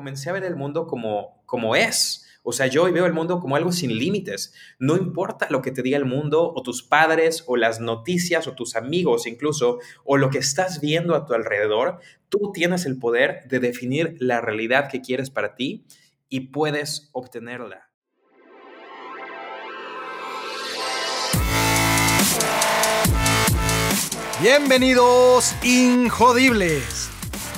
comencé a ver el mundo como, como es. O sea, yo hoy veo el mundo como algo sin límites. No importa lo que te diga el mundo o tus padres o las noticias o tus amigos incluso o lo que estás viendo a tu alrededor, tú tienes el poder de definir la realidad que quieres para ti y puedes obtenerla. Bienvenidos, Injodibles.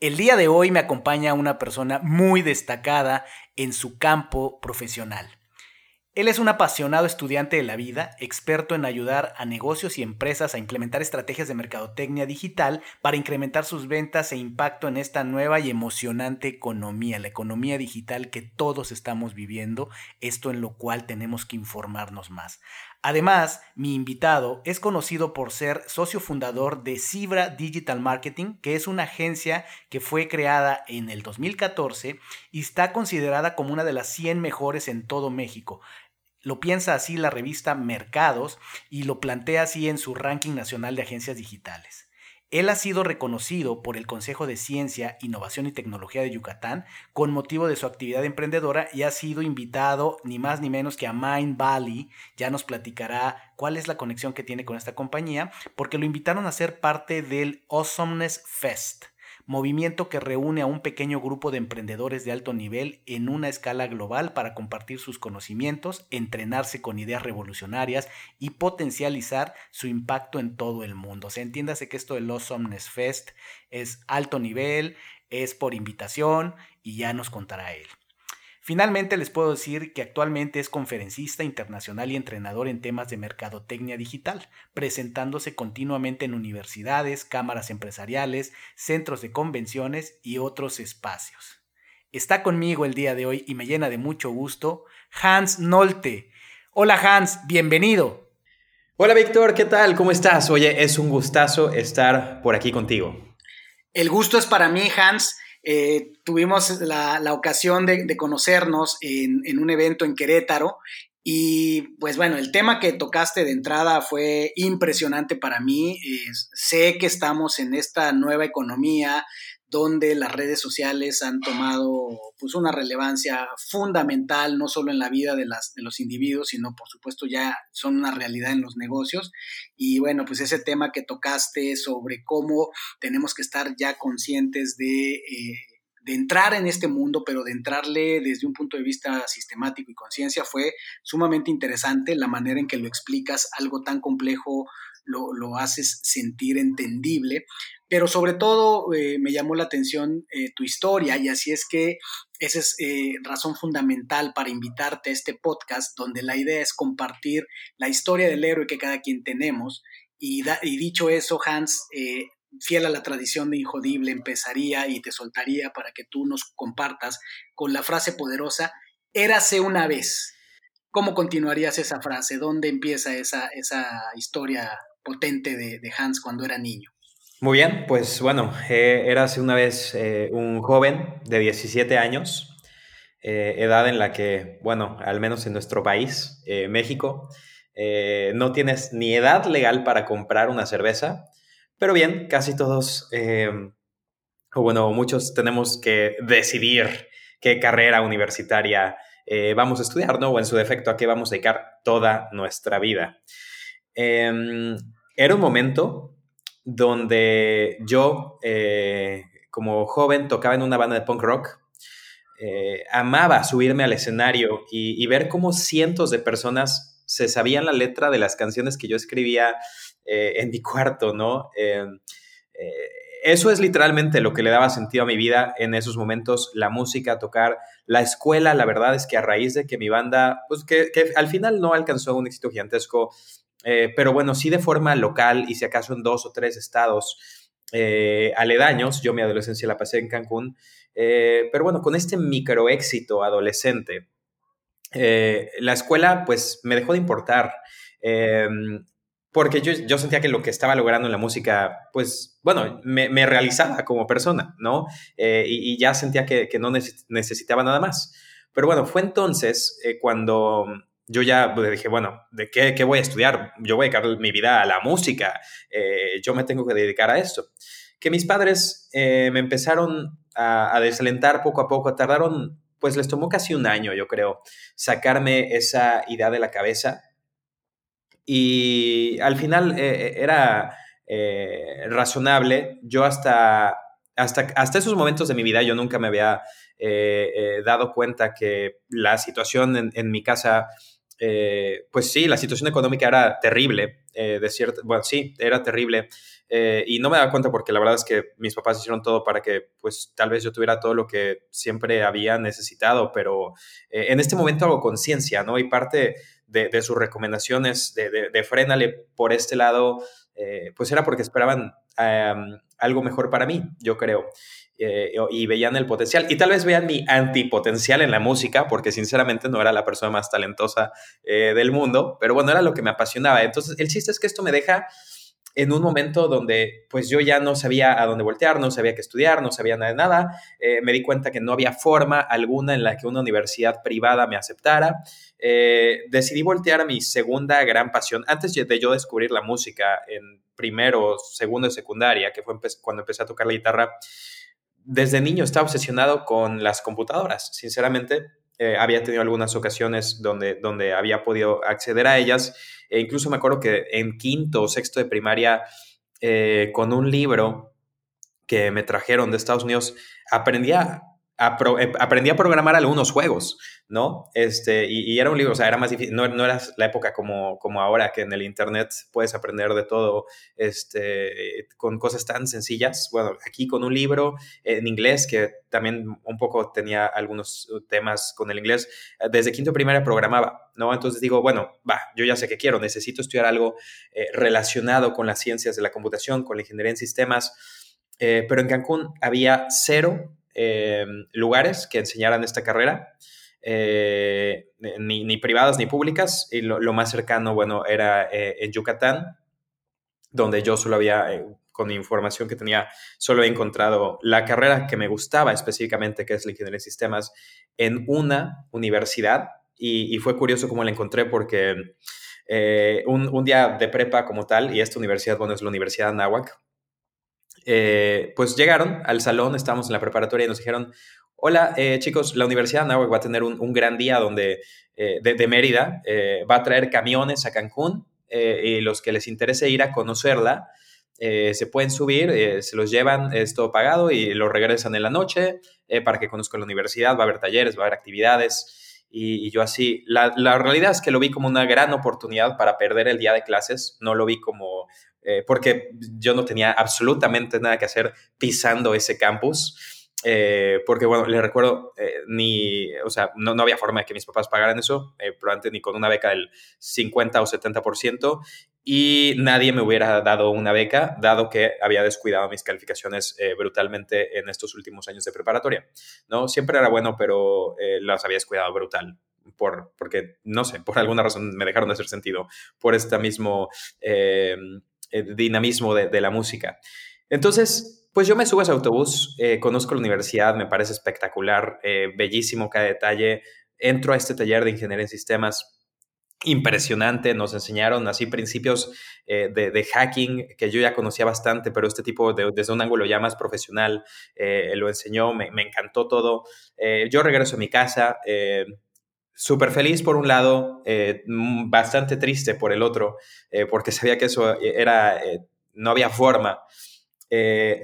El día de hoy me acompaña una persona muy destacada en su campo profesional. Él es un apasionado estudiante de la vida, experto en ayudar a negocios y empresas a implementar estrategias de mercadotecnia digital para incrementar sus ventas e impacto en esta nueva y emocionante economía, la economía digital que todos estamos viviendo, esto en lo cual tenemos que informarnos más. Además, mi invitado es conocido por ser socio fundador de Cibra Digital Marketing, que es una agencia que fue creada en el 2014 y está considerada como una de las 100 mejores en todo México. Lo piensa así la revista Mercados y lo plantea así en su ranking nacional de agencias digitales. Él ha sido reconocido por el Consejo de Ciencia, Innovación y Tecnología de Yucatán con motivo de su actividad emprendedora y ha sido invitado ni más ni menos que a Mind Valley. Ya nos platicará cuál es la conexión que tiene con esta compañía, porque lo invitaron a ser parte del Awesomeness Fest movimiento que reúne a un pequeño grupo de emprendedores de alto nivel en una escala global para compartir sus conocimientos, entrenarse con ideas revolucionarias y potencializar su impacto en todo el mundo. O sea, entiéndase que esto del Awesomeness Fest es alto nivel, es por invitación y ya nos contará él. Finalmente les puedo decir que actualmente es conferencista internacional y entrenador en temas de mercadotecnia digital, presentándose continuamente en universidades, cámaras empresariales, centros de convenciones y otros espacios. Está conmigo el día de hoy y me llena de mucho gusto Hans Nolte. Hola Hans, bienvenido. Hola Víctor, ¿qué tal? ¿Cómo estás? Oye, es un gustazo estar por aquí contigo. El gusto es para mí, Hans. Eh, tuvimos la, ocasión de, conocernos en, un evento en Querétaro y pues bueno, el tema que tocaste de entrada fue impresionante para mí. sé que estamos en esta nueva economía donde las redes sociales han tomado pues una relevancia fundamental no solo en la vida de, las, de los individuos, sino por supuesto ya son una realidad en los negocios. Y bueno, pues ese tema que tocaste sobre cómo tenemos que estar ya conscientes de... Eh, de entrar en este mundo, pero de entrarle desde un punto de vista sistemático y conciencia, fue sumamente interesante la manera en que lo explicas, algo tan complejo lo, lo haces sentir entendible, pero sobre todo eh, me llamó la atención eh, tu historia y así es que esa es eh, razón fundamental para invitarte a este podcast donde la idea es compartir la historia del héroe que cada quien tenemos y, dicho eso, Hans, fiel a la tradición de Injodible, empezaría y te soltaría para que tú nos compartas con la frase poderosa, érase una vez. ¿Cómo continuarías esa frase? ¿Dónde empieza esa, esa historia potente de Hans cuando era niño? Muy bien, pues bueno, eh, era hace una vez eh, un joven de 17 años, eh, edad en la que, bueno, al menos en nuestro país, México, no tienes ni edad legal para comprar una cerveza, pero bien, casi todos, o bueno, muchos tenemos que decidir qué carrera universitaria vamos a estudiar, ¿no? O en su defecto, a qué vamos a dedicar toda nuestra vida. Em, era un momento donde yo, eh, como joven, tocaba en una banda de punk rock. Eh, amaba subirme al escenario y, ver cómo cientos de personas se sabían la letra de las canciones que yo escribía eh, en mi cuarto, ¿no? eso es literalmente lo que le daba sentido a mi vida en esos momentos, la música, tocar, la escuela, la verdad es que a raíz de que mi banda, pues que al final no alcanzó un éxito gigantesco, eh, pero bueno, sí de forma local y si acaso en dos o tres estados eh, aledaños. Yo mi adolescencia la pasé en Cancún, eh, pero bueno, con este micro éxito adolescente, la escuela pues me dejó de importar. Em, porque yo, yo, sentía que lo que estaba logrando en la música, pues, bueno, me, me realizaba como persona, ¿no? y, ya sentía que, que no necesitaba nada más. Pero bueno, fue entonces cuando yo ya dije, bueno, ¿de qué, qué, voy a estudiar? Yo voy a dedicar mi vida a la música, eh, yo me tengo que dedicar a esto. Que mis padres eh, me empezaron a, desalentar poco a poco, tardaron, pues les tomó casi un año, yo creo, sacarme esa idea de la cabeza. Y al final eh, era razonable, yo hasta, hasta, hasta esos momentos de mi vida, yo nunca me había dado cuenta que la situación en, en mi casa eh, pues sí, la situación económica era terrible, eh, de cierto, bueno, sí, era terrible. Eh, y no me daba cuenta porque la verdad es que mis papás hicieron todo para que, pues, tal vez yo tuviera todo lo que siempre había necesitado, pero en este momento hago conciencia, ¿no? Y parte de, sus recomendaciones de, de, frénale por este lado, pues era porque esperaban algo mejor para mí, yo creo. Eh, y veían el potencial. Y tal vez vean mi antipotencial en la música, porque sinceramente no era la persona más talentosa eh, del mundo, pero bueno, era lo que me apasionaba. Entonces, el chiste es que esto me deja en un momento donde pues yo ya no sabía a dónde voltear, no sabía qué estudiar, no sabía nada de nada, eh, me di cuenta que no había forma alguna en la que una universidad privada me aceptara. decidí voltear a mi segunda gran pasión, antes de yo descubrir la música en primero, segundo de secundaria, que fue cuando empecé a tocar la guitarra, desde niño estaba obsesionado con las computadoras. Sinceramente, eh, había tenido algunas ocasiones donde, donde había podido acceder a ellas. E incluso me acuerdo que en quinto o sexto de primaria, eh, con un libro que me trajeron de Estados Unidos, eh, aprendí a programar algunos juegos, ¿no? Este, y, era un libro, o sea, era más difícil, no, no, era la época como, como ahora, que en el Internet puedes aprender de todo este, con cosas tan sencillas. Bueno, aquí con un libro en inglés, que también un poco tenía algunos temas con el inglés, desde quinto primaria programaba, ¿no? Entonces digo, bueno, va, yo ya sé qué quiero, necesito estudiar algo eh, relacionado con las ciencias de la computación, con la ingeniería en sistemas, eh, pero en Cancún había cero eh, lugares que enseñaran esta carrera, eh, ni, ni, privadas ni públicas, y lo, más cercano, bueno, era eh, en Yucatán, donde yo solo había, con información que tenía, solo he encontrado la carrera que me gustaba específicamente, que es la ingeniería de sistemas, en una universidad, y, fue curioso cómo la encontré porque... un, un, día de prepa como tal, y esta universidad, bueno, es la Universidad de Anáhuac, eh, pues llegaron al salón, estábamos en la preparatoria y nos dijeron, hola eh, chicos, la Universidad de Anáhuac va a tener un, gran día donde, eh, de, Mérida, va a traer camiones a Cancún y los que les interese ir a conocerla, se pueden subir, se los llevan, es todo pagado y lo regresan en la noche para que conozcan la universidad, va a haber talleres, va a haber actividades. Y, yo así, la, la, realidad es que lo vi como una gran oportunidad para perder el día de clases, no lo vi como eh, porque yo no tenía absolutamente nada que hacer pisando ese campus. Eh, porque bueno, les recuerdo, eh, ni, o sea, no, no, había forma de que mis papás pagaran eso, probablemente ni con una beca del 50 o 70%, y nadie me hubiera dado una beca, dado que había descuidado mis calificaciones brutalmente en estos últimos años de preparatoria. ¿no? Siempre era bueno, pero las había descuidado brutal. Por, porque, no sé, por alguna razón me dejaron de hacer sentido por este mismo el dinamismo de, la música. Entonces, pues yo me subo a ese autobús, eh, conozco la universidad, me parece espectacular, eh, bellísimo cada detalle. Entro a este taller de ingeniería en sistemas, impresionante, nos enseñaron así principios eh, de, hacking que yo ya conocía bastante, pero este tipo desde un ángulo ya más profesional lo enseñó, me, encantó todo. yo regreso a mi casa súper feliz por un lado, eh, mm, bastante triste por el otro, eh, porque sabía que eso eh, era, no había forma.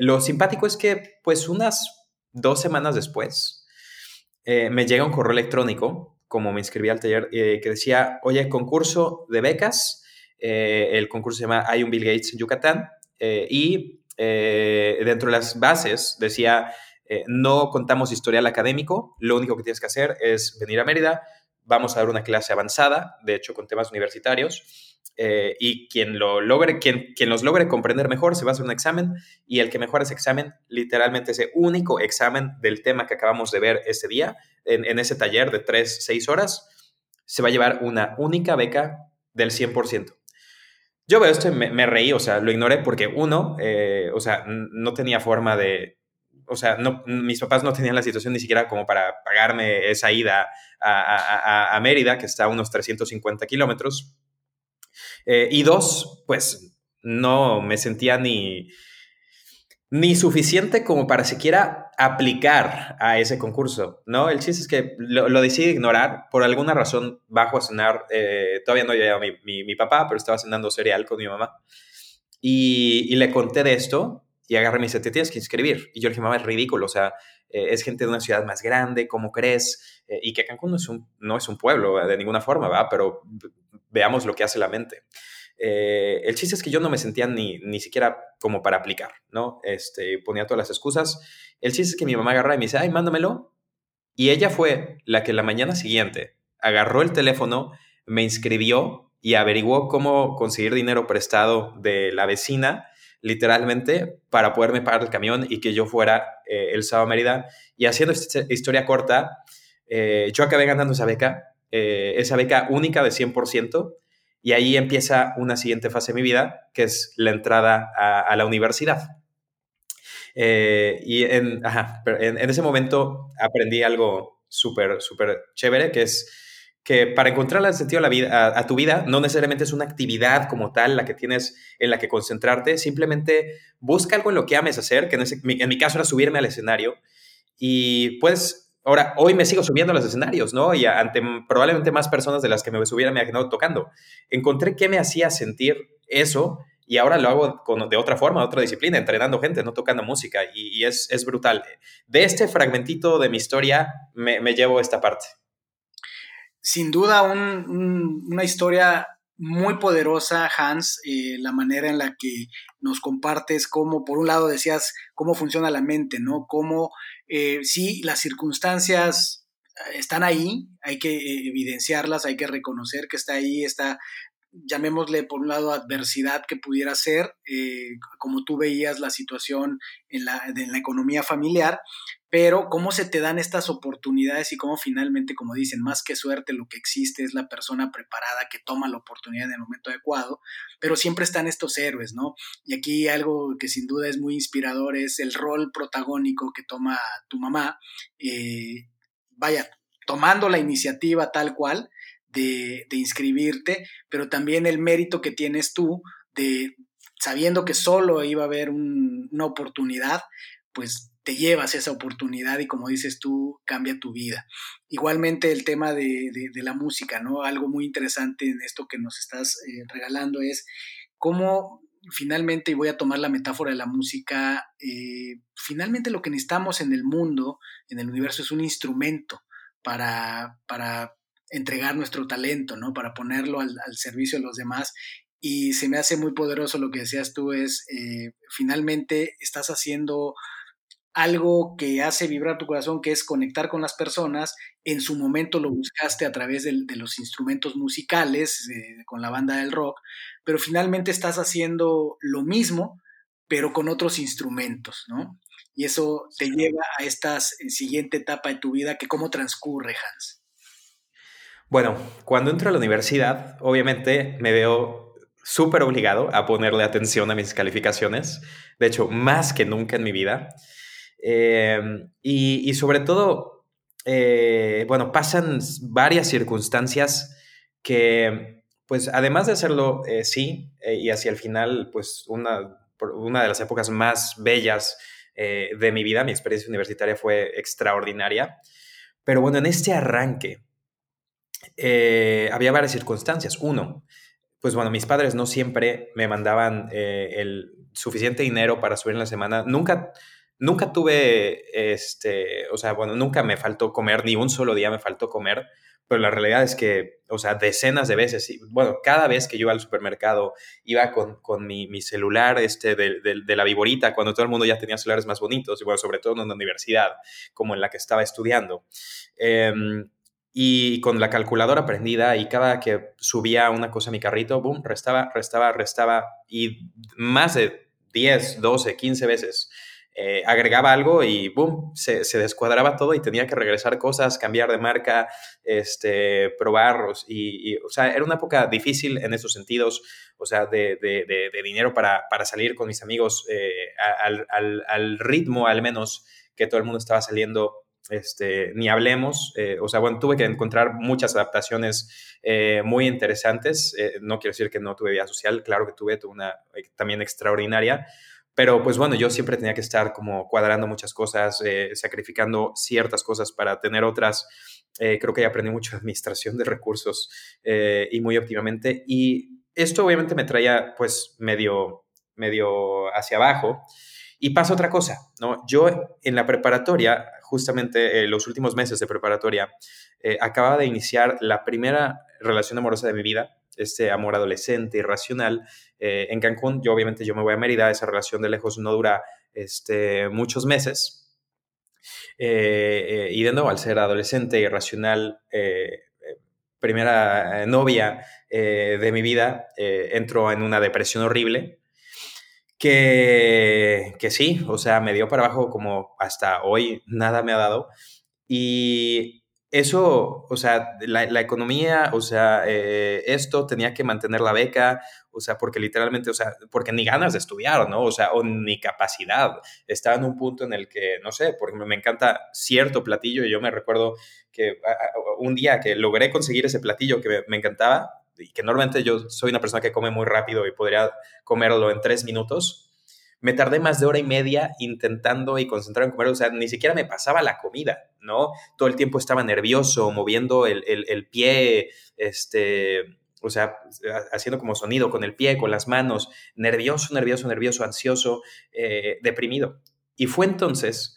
lo simpático es que, pues, unas dos semanas después, me llega un correo electrónico, como me inscribí al taller, que decía, oye, concurso de becas, el concurso se llama Hay un Bill Gates en Yucatán, y dentro de las bases decía, no contamos historial académico, lo único que tienes que hacer es venir a Mérida, vamos a dar una clase avanzada, de hecho con temas universitarios, eh, y quien, lo logre, quien, quien los logre comprender mejor se va a hacer un examen y el que mejor ese examen, literalmente ese único examen del tema que acabamos de ver ese día, en, ese taller de 3, 6 horas, se va a llevar una única beca del 100%. Yo veo esto y me, reí, o sea, lo ignoré porque uno, eh, o sea, no tenía forma de, o sea, no, mis papás no tenían la situación ni siquiera como para pagarme esa ida a, Mérida, que está a unos 350 kilómetros. Eh, y dos, pues no me sentía ni, ni suficiente como para siquiera aplicar a ese concurso, ¿no? El chiste es que lo, decidí ignorar por alguna razón bajo a cenar, eh, todavía no llegaba mi, mi, papá, pero estaba cenando cereal con mi mamá, y, y, le conté de esto, y agarré y me dice, te tienes que inscribir, y yo le dije, mamá, es ridículo, o sea, eh, es gente de una ciudad más grande, ¿cómo crees? Eh, y que Cancún no es, un, no es un pueblo de ninguna forma, ¿va? Pero veamos lo que hace la mente. Eh, el chiste es que yo no me sentía ni, ni siquiera como para aplicar, ¿no? Este, ponía todas las excusas. El chiste es que mi mamá agarra y me dice, ay, mándamelo. Y ella fue la que la mañana siguiente agarró el teléfono, me inscribió y averiguó cómo conseguir dinero prestado de la vecina, literalmente, para poderme pagar el camión y que yo fuera eh, el sábado a Mérida. Y haciendo esta historia corta, eh, yo acabé ganando esa beca, esa beca única de 100%. Y ahí empieza una siguiente fase de mi vida, que es la entrada a, la universidad. Eh, y en, en, ese momento aprendí algo súper, súper chévere, que es que para encontrar el sentido a, la vida, a, tu vida no necesariamente es una actividad como tal la que tienes en la que concentrarte, simplemente busca algo en lo que ames hacer, que en, en mi caso era subirme al escenario y puedes Ahora, hoy me sigo subiendo a los escenarios, ¿no? Y ante probablemente más personas de las que me ha quedado tocando. Encontré qué me hacía sentir eso y ahora lo hago de otra forma, de otra disciplina, entrenando gente, no tocando música y, es, brutal. De este fragmentito de mi historia me, llevo esta parte. Sin duda, una historia muy poderosa, Hans, eh, la manera en la que nos compartes cómo, por un lado decías, cómo funciona la mente, ¿no? Cómo eh, sí, las circunstancias están ahí, hay que eh, evidenciarlas, hay que reconocer que está ahí, está, llamémosle por un lado adversidad que pudiera ser, eh, como tú veías la situación en la, en la economía familiar, pero cómo se te dan estas oportunidades y cómo finalmente, como dicen, más que suerte, lo que existe es la persona preparada que toma la oportunidad en el momento adecuado, pero siempre están estos héroes, ¿no? Y aquí algo que sin duda es muy inspirador es el rol protagónico que toma tu mamá, eh, vaya, tomando la iniciativa tal cual de, inscribirte, pero también el mérito que tienes tú de sabiendo que solo iba a haber una oportunidad, pues te llevas esa oportunidad y como dices tú, cambia tu vida. Igualmente el tema de, la música, ¿no? Algo muy interesante en esto que nos estás eh, regalando es cómo finalmente, y voy a tomar la metáfora de la música, eh, finalmente lo que necesitamos en el mundo, en el universo, es un instrumento para, para entregar nuestro talento, ¿no? Para ponerlo al, servicio de los demás y se me hace muy poderoso lo que decías tú, es eh, finalmente estás haciendo algo que hace vibrar tu corazón, que es conectar con las personas. En su momento lo buscaste a través de, los instrumentos musicales, eh, con la banda del rock, pero finalmente estás haciendo lo mismo, pero con otros instrumentos, ¿no? Y eso te lleva a esta eh, siguiente etapa de tu vida, que cómo transcurre, Hans. Bueno, cuando entro a la universidad, obviamente me veo súper obligado a ponerle atención a mis calificaciones, de hecho, más que nunca en mi vida. Em, y, sobre todo, eh, bueno, pasan varias circunstancias que, pues, además de hacerlo, eh, sí, eh, y hacia el final, pues, una, una de las épocas más bellas de mi vida, mi experiencia universitaria fue extraordinaria. Pero bueno, en este arranque había varias circunstancias. Uno, pues bueno, mis padres no siempre me mandaban el suficiente dinero para subir en la semana. Nunca, Nunca tuve, este, o sea, bueno, nunca me faltó comer, ni un solo día me faltó comer, pero la realidad es que, o sea, decenas de veces, bueno, cada vez que yo iba al supermercado, iba con, con mi, mi, celular este de, de, la viborita, cuando todo el mundo ya tenía celulares más bonitos, y bueno, sobre todo en una universidad como en la que estaba estudiando. Em, y con la calculadora prendida y cada que subía una cosa a mi carrito, boom, restaba, restaba, restaba y más de 10, 12, 15 veces eh, agregaba algo y boom, se, descuadraba todo y tenía que regresar cosas, cambiar de marca, este, probarlos. Y, o sea, era una época difícil en esos sentidos, o sea, de, dinero para, para, salir con mis amigos eh, al, ritmo al menos que todo el mundo estaba saliendo. Este, ni hablemos, eh, o sea, bueno, tuve que encontrar muchas adaptaciones muy interesantes. no quiero decir que no tuve vida social, claro que tuve, tuve una también extraordinaria, pero pues bueno, yo siempre tenía que estar como cuadrando muchas cosas, eh, sacrificando ciertas cosas para tener otras. Eh, creo que aprendí mucho administración de recursos eh, y muy óptimamente. Y esto obviamente me traía pues medio, medio hacia abajo. Y pasa otra cosa, ¿no? Yo en la preparatoria, justamente los últimos meses de preparatoria, acababa de iniciar la primera relación amorosa de mi vida, este amor adolescente, irracional, eh, en Cancún, yo obviamente yo me voy a Mérida, esa relación de lejos no dura este, muchos meses. Eh, eh, y de nuevo, al ser adolescente, irracional, primera novia de mi vida, entro en una depresión horrible. Que, que sí, o sea, me dio para abajo como hasta hoy nada me ha dado. Y eso, o sea, la, economía, o sea, eh, esto tenía que mantener la beca, o sea, porque literalmente, o sea, porque ni ganas de estudiar, ¿no? O sea, o ni capacidad. Estaba en un punto en el que, no sé, porque me encanta cierto platillo y yo me recuerdo que un día que logré conseguir ese platillo que me encantaba y que normalmente yo soy una persona que come muy rápido y podría comerlo en tres minutos, me tardé más de hora y media intentando y concentrar en comer, o sea, ni siquiera me pasaba la comida, ¿no? Todo el tiempo estaba nervioso, moviendo el, el, pie, este, o sea, haciendo como sonido con el pie, con las manos, nervioso, nervioso, nervioso, ansioso, eh, deprimido. Y fue entonces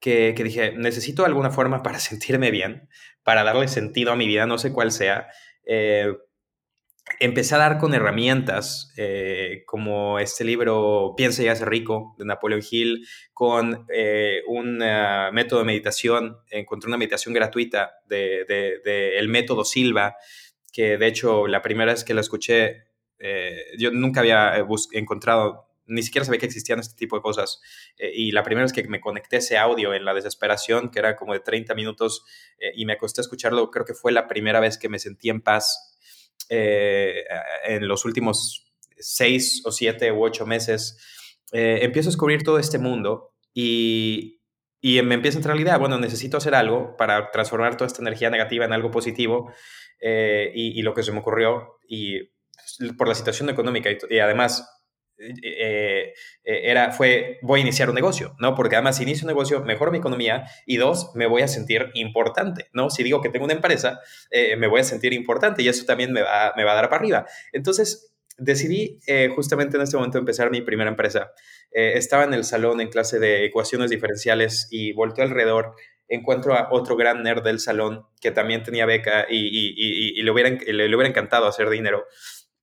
que, que, dije, necesito alguna forma para sentirme bien, para darle sentido a mi vida, no sé cuál sea. Eh, empecé a dar con herramientas eh, como este libro Piensa y hace rico de Napoleon Hill, con eh, un ah, método de meditación, encontré una meditación gratuita de, de, el método Silva, que de hecho la primera vez que la escuché, eh, yo nunca había encontrado, ni siquiera sabía que existían este tipo de cosas. y la primera vez que me conecté ese audio en la desesperación, que era como de 30 minutos, y me acosté a escucharlo, creo que fue la primera vez que me sentí en paz eh, en los últimos seis o siete u ocho meses, eh, empiezo a descubrir todo este mundo y, y me empieza a entrar la idea, bueno, necesito hacer algo para transformar toda esta energía negativa en algo positivo eh, y, lo que se me ocurrió y por la situación económica y, además era, fue, voy a iniciar un negocio, ¿no? Porque además si inicio un negocio, mejoro mi economía y dos, me voy a sentir importante, ¿no? Si digo que tengo una empresa, eh, me voy a sentir importante y eso también me va, me va a dar para arriba. Entonces, decidí eh, justamente en este momento empezar mi primera empresa. Eh, estaba en el salón en clase de ecuaciones diferenciales y volteo alrededor, encuentro a otro gran nerd del salón que también tenía beca y, y, y, le, hubiera, le, le hubiera encantado hacer dinero.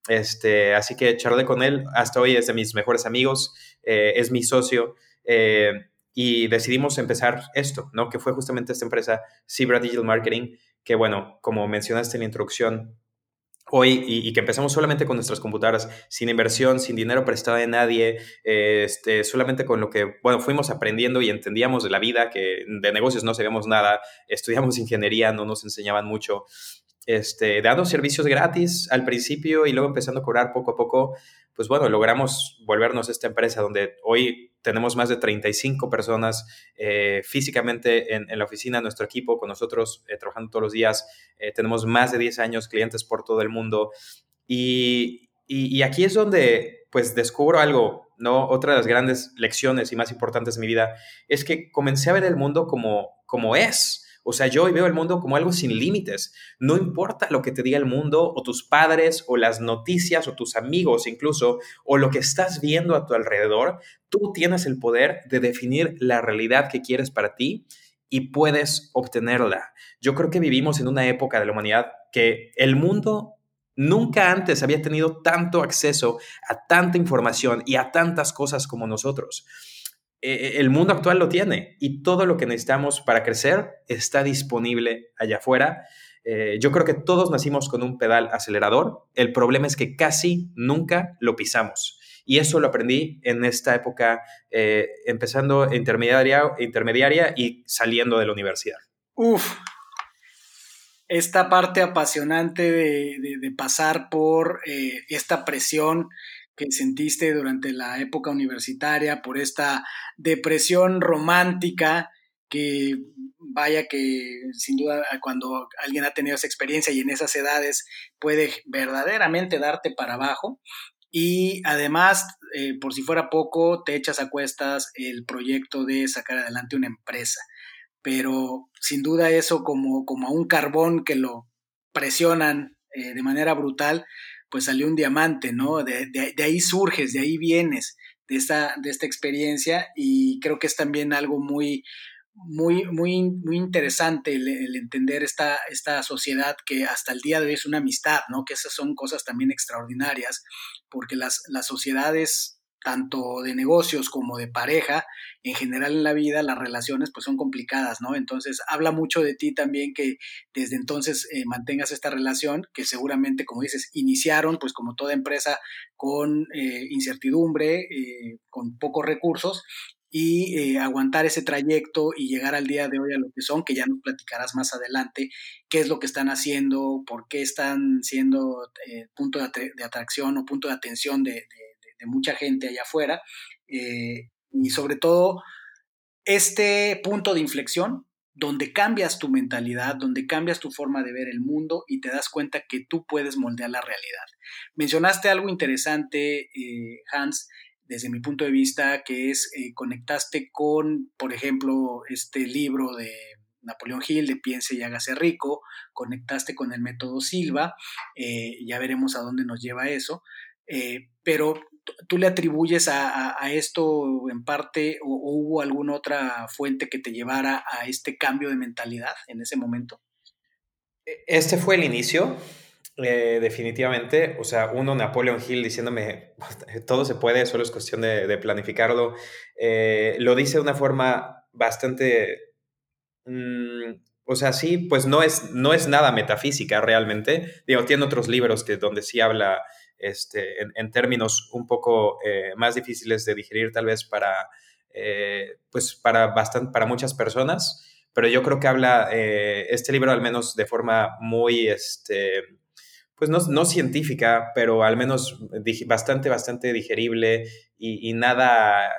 Este, así que charlé con él, hasta hoy es de mis mejores amigos, eh, es mi socio eh, y decidimos empezar esto, ¿no? Que fue justamente esta empresa, Zebra Digital Marketing, que bueno, como mencionaste en la introducción, hoy y, que empezamos solamente con nuestras computadoras, sin inversión, sin dinero prestado de nadie, este, solamente con lo que, bueno, fuimos aprendiendo y entendíamos de la vida, que de negocios no sabíamos nada, estudiamos ingeniería, no nos enseñaban mucho, este, dando servicios gratis al principio y luego empezando a cobrar poco a poco, pues bueno, logramos volvernos esta empresa donde hoy tenemos más de 35 personas eh, físicamente en, la oficina, nuestro equipo con nosotros eh, trabajando todos los días. Eh, tenemos más de 10 años, clientes por todo el mundo. Y, y, aquí es donde pues descubro algo, ¿no? Otra de las grandes lecciones y más importantes de mi vida es que comencé a ver el mundo como, como es. O sea, yo hoy veo el mundo como algo sin límites. No importa lo que te diga el mundo o tus padres o las noticias o tus amigos incluso o lo que estás viendo a tu alrededor, tú tienes el poder de definir la realidad que quieres para ti y puedes obtenerla. Yo creo que vivimos en una época de la humanidad que el mundo nunca antes había tenido tanto acceso a tanta información y a tantas cosas como nosotros. Eh, el mundo actual lo tiene y todo lo que necesitamos para crecer está disponible allá afuera. Eh, yo creo que todos nacimos con un pedal acelerador. El problema es que casi nunca lo pisamos. Y eso lo aprendí en esta época, eh, empezando intermediaria, intermediaria y saliendo de la universidad. Uf, esta parte apasionante de, pasar por esta presión que sentiste durante la época universitaria, por esta depresión romántica que vaya que sin duda cuando alguien ha tenido esa experiencia y en esas edades puede verdaderamente darte para abajo. Y además, eh, por si fuera poco, te echas a cuestas el proyecto de sacar adelante una empresa. Pero sin duda eso como, como a un carbón que lo presionan eh, de manera brutal, pues salió un diamante, ¿no? De, de, ahí surges, de ahí vienes, de esta, de esta experiencia y creo que es también algo muy, muy, muy, muy interesante el, entender esta, esta sociedad que hasta el día de hoy es una amistad, ¿no? Que esas son cosas también extraordinarias, porque las, las sociedades tanto de negocios como de pareja, en general en la vida las relaciones pues son complicadas, ¿no? Entonces habla mucho de ti también que desde entonces eh, mantengas esta relación que seguramente, como dices, iniciaron pues como toda empresa con eh, incertidumbre, eh, con pocos recursos y aguantar ese trayecto y llegar al día de hoy a lo que son, que ya nos platicarás más adelante, qué es lo que están haciendo, por qué están siendo punto de, atracción o punto de atención de mucha gente allá afuera. Eh, y sobre todo, este punto de inflexión donde cambias tu mentalidad, donde cambias tu forma de ver el mundo y te das cuenta que tú puedes moldear la realidad. Mencionaste algo interesante, eh, Hans, desde mi punto de vista, que es eh, conectaste con, por ejemplo, este libro de Napoleón Hill de Piense y hágase rico, conectaste con el método Silva, ya veremos a dónde nos lleva eso, pero ¿Tú le atribuyes a, esto en parte o, hubo alguna otra fuente que te llevara a este cambio de mentalidad en ese momento? E, este fue el inicio, eh, definitivamente. O sea, uno, Napoleon Hill diciéndome, todo se puede, solo es cuestión de, planificarlo. Eh, lo dice de una forma bastante... Mm, o sea, sí, pues no es, no es nada metafísica realmente. Digo, tiene otros libros que, donde sí habla este, en, términos un poco eh, más difíciles de digerir tal vez para, eh, pues para, bastante, para muchas personas, pero yo creo que habla eh, este libro al menos de forma muy, este, pues no, no científica, pero al menos bastante, bastante digerible y, nada,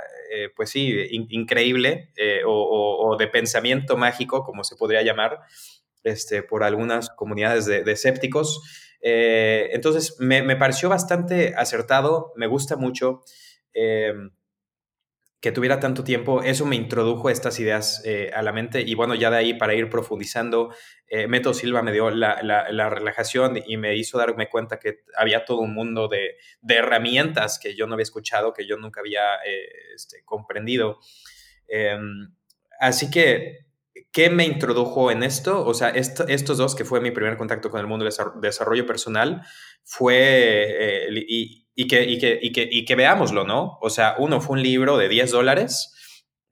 pues sí, increíble o, de pensamiento mágico, como se podría llamar, este, por algunas comunidades de, de escépticos. Eh, entonces, me, pareció bastante acertado, me gusta mucho em, que tuviera tanto tiempo. Eso me introdujo estas ideas eh, a la mente y bueno, ya de ahí para ir profundizando, eh, Meto Silva me dio la, relajación y me hizo darme cuenta que había todo un mundo de, herramientas que yo no había escuchado, que yo nunca había este, comprendido. Em, así que ¿Qué me introdujo en esto? O sea, estos dos, que fue mi primer contacto con el mundo del desarrollo personal, fue, eh, y, que, y, que, y, que, veámoslo, ¿no? O sea, uno fue un libro de 10 dólares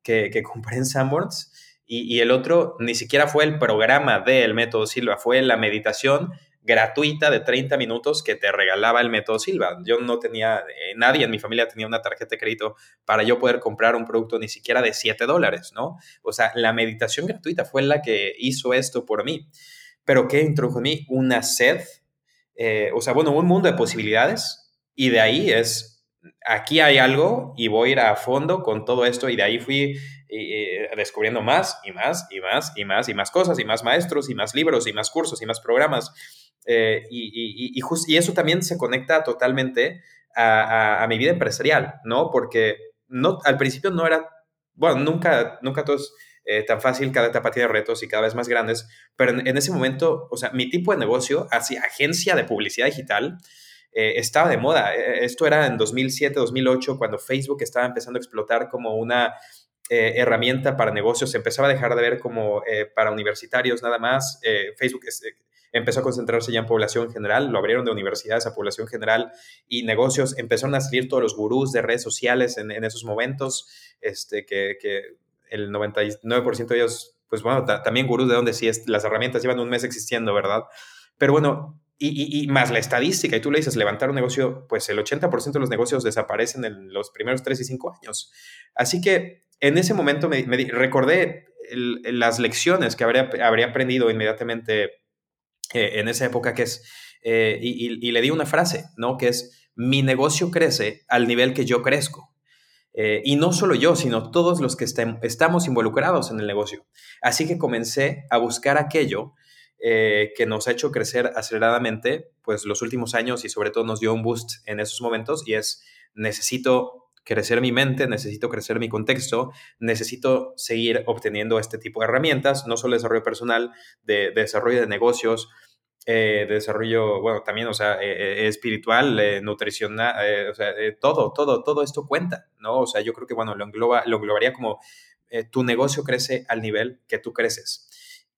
que, que compré en Sanborns y, el otro ni siquiera fue el programa del método Silva, fue la meditación gratuita de 30 minutos que te regalaba el método Silva. Yo no tenía, eh, nadie en mi familia tenía una tarjeta de crédito para yo poder comprar un producto ni siquiera de 7 dólares, ¿no? O sea, la meditación gratuita fue la que hizo esto por mí. Pero ¿qué introdujo en mí? Una sed, eh, o sea, bueno, un mundo de posibilidades y de ahí es, aquí hay algo y voy a ir a fondo con todo esto y de ahí fui eh, descubriendo más y más y más y más y más cosas y más maestros y más libros y más cursos y más programas eh, y, y, y, eso también se conecta totalmente a, mi vida empresarial, ¿no? Porque no, al principio no era, bueno, nunca, nunca todo es eh, tan fácil, cada etapa tiene retos y cada vez más grandes, pero en, ese momento, o sea, mi tipo de negocio, así, agencia de publicidad digital, eh, estaba de moda. Esto era en 2007, 2008, cuando Facebook estaba empezando a explotar como una herramienta para negocios, empezaba a dejar de ver como para universitarios nada más. Facebook es, empezó a concentrarse ya en población general, lo abrieron de universidades a población general y negocios, empezaron a salir todos los gurús de redes sociales en, esos momentos, este, que, que el 99% de ellos, pues bueno, también gurús de donde sí es, las herramientas llevan un mes existiendo, ¿verdad? Pero bueno, y, más la estadística, y tú le dices levantar un negocio, pues el 80% de los negocios desaparecen en los primeros 3 y 5 años. Así que en ese momento me, recordé las lecciones que habría, habría aprendido inmediatamente eh, en esa época, que es, eh, y, le di una frase, ¿no? Que es, mi negocio crece al nivel que yo crezco. Eh, y no solo yo, sino todos los que estamos involucrados en el negocio. Así que comencé a buscar aquello que nos ha hecho crecer aceleradamente, pues los últimos años y sobre todo nos dio un boost en esos momentos y es necesito crecer mi mente, necesito crecer mi contexto, necesito seguir obteniendo este tipo de herramientas, no solo desarrollo personal, de, desarrollo de negocios, eh, de desarrollo, bueno, también, o sea, eh, espiritual, nutricional, o sea, todo, todo, todo esto cuenta, ¿no? O sea, yo creo que, bueno, lo, engloba, lo englobaría como tu negocio crece al nivel que tú creces.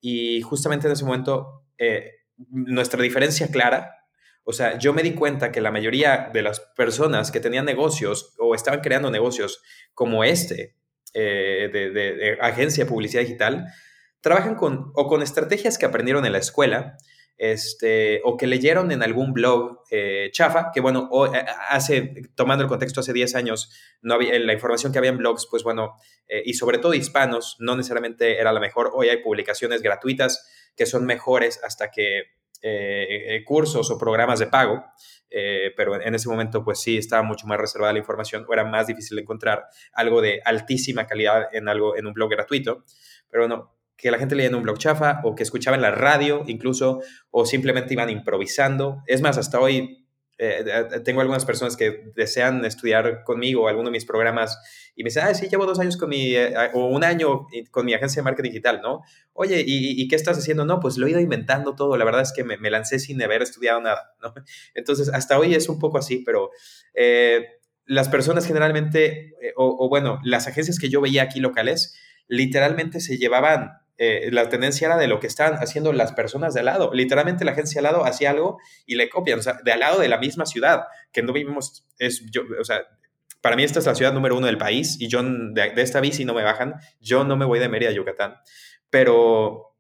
Y justamente en ese momento, eh, nuestra diferencia clara, o sea, yo me di cuenta que la mayoría de las personas que tenían negocios o estaban creando negocios como este, eh, de, de, agencia de publicidad digital, trabajan con o con estrategias que aprendieron en la escuela, este, o que leyeron en algún blog eh, chafa, que bueno, eh, hace, tomando el contexto, hace 10 años, no había, la información que había en blogs, pues bueno, eh, y sobre todo hispanos, no necesariamente era la mejor. Hoy hay publicaciones gratuitas que son mejores hasta que cursos o programas de pago, pero en ese momento pues sí estaba mucho más reservada la información o era más difícil encontrar algo de altísima calidad en, algo, en un blog gratuito. Pero bueno, que la gente leía en un blog chafa o que escuchaba en la radio incluso o simplemente iban improvisando. Es más, hasta hoy eh, eh, tengo algunas personas que desean estudiar conmigo alguno de mis programas y me dicen, ah, sí, llevo dos años con mi, eh, o un año con mi agencia de marketing digital, ¿no? Oye, ¿y, qué estás haciendo? No, pues lo he ido inventando todo, la verdad es que me, lancé sin haber estudiado nada, ¿no? Entonces, hasta hoy es un poco así, pero... las personas generalmente, o bueno, las agencias que yo veía aquí locales, literalmente se llevaban eh, la tendencia era de lo que estaban haciendo las personas de al lado. Literalmente la agencia de al lado hacía algo y le copian, o sea, de al lado de la misma ciudad, que no vivimos, es, yo, o sea, para mí esta es la ciudad número uno del país y yo de, esta bici no me bajan, yo no me voy de Mérida a Yucatán, pero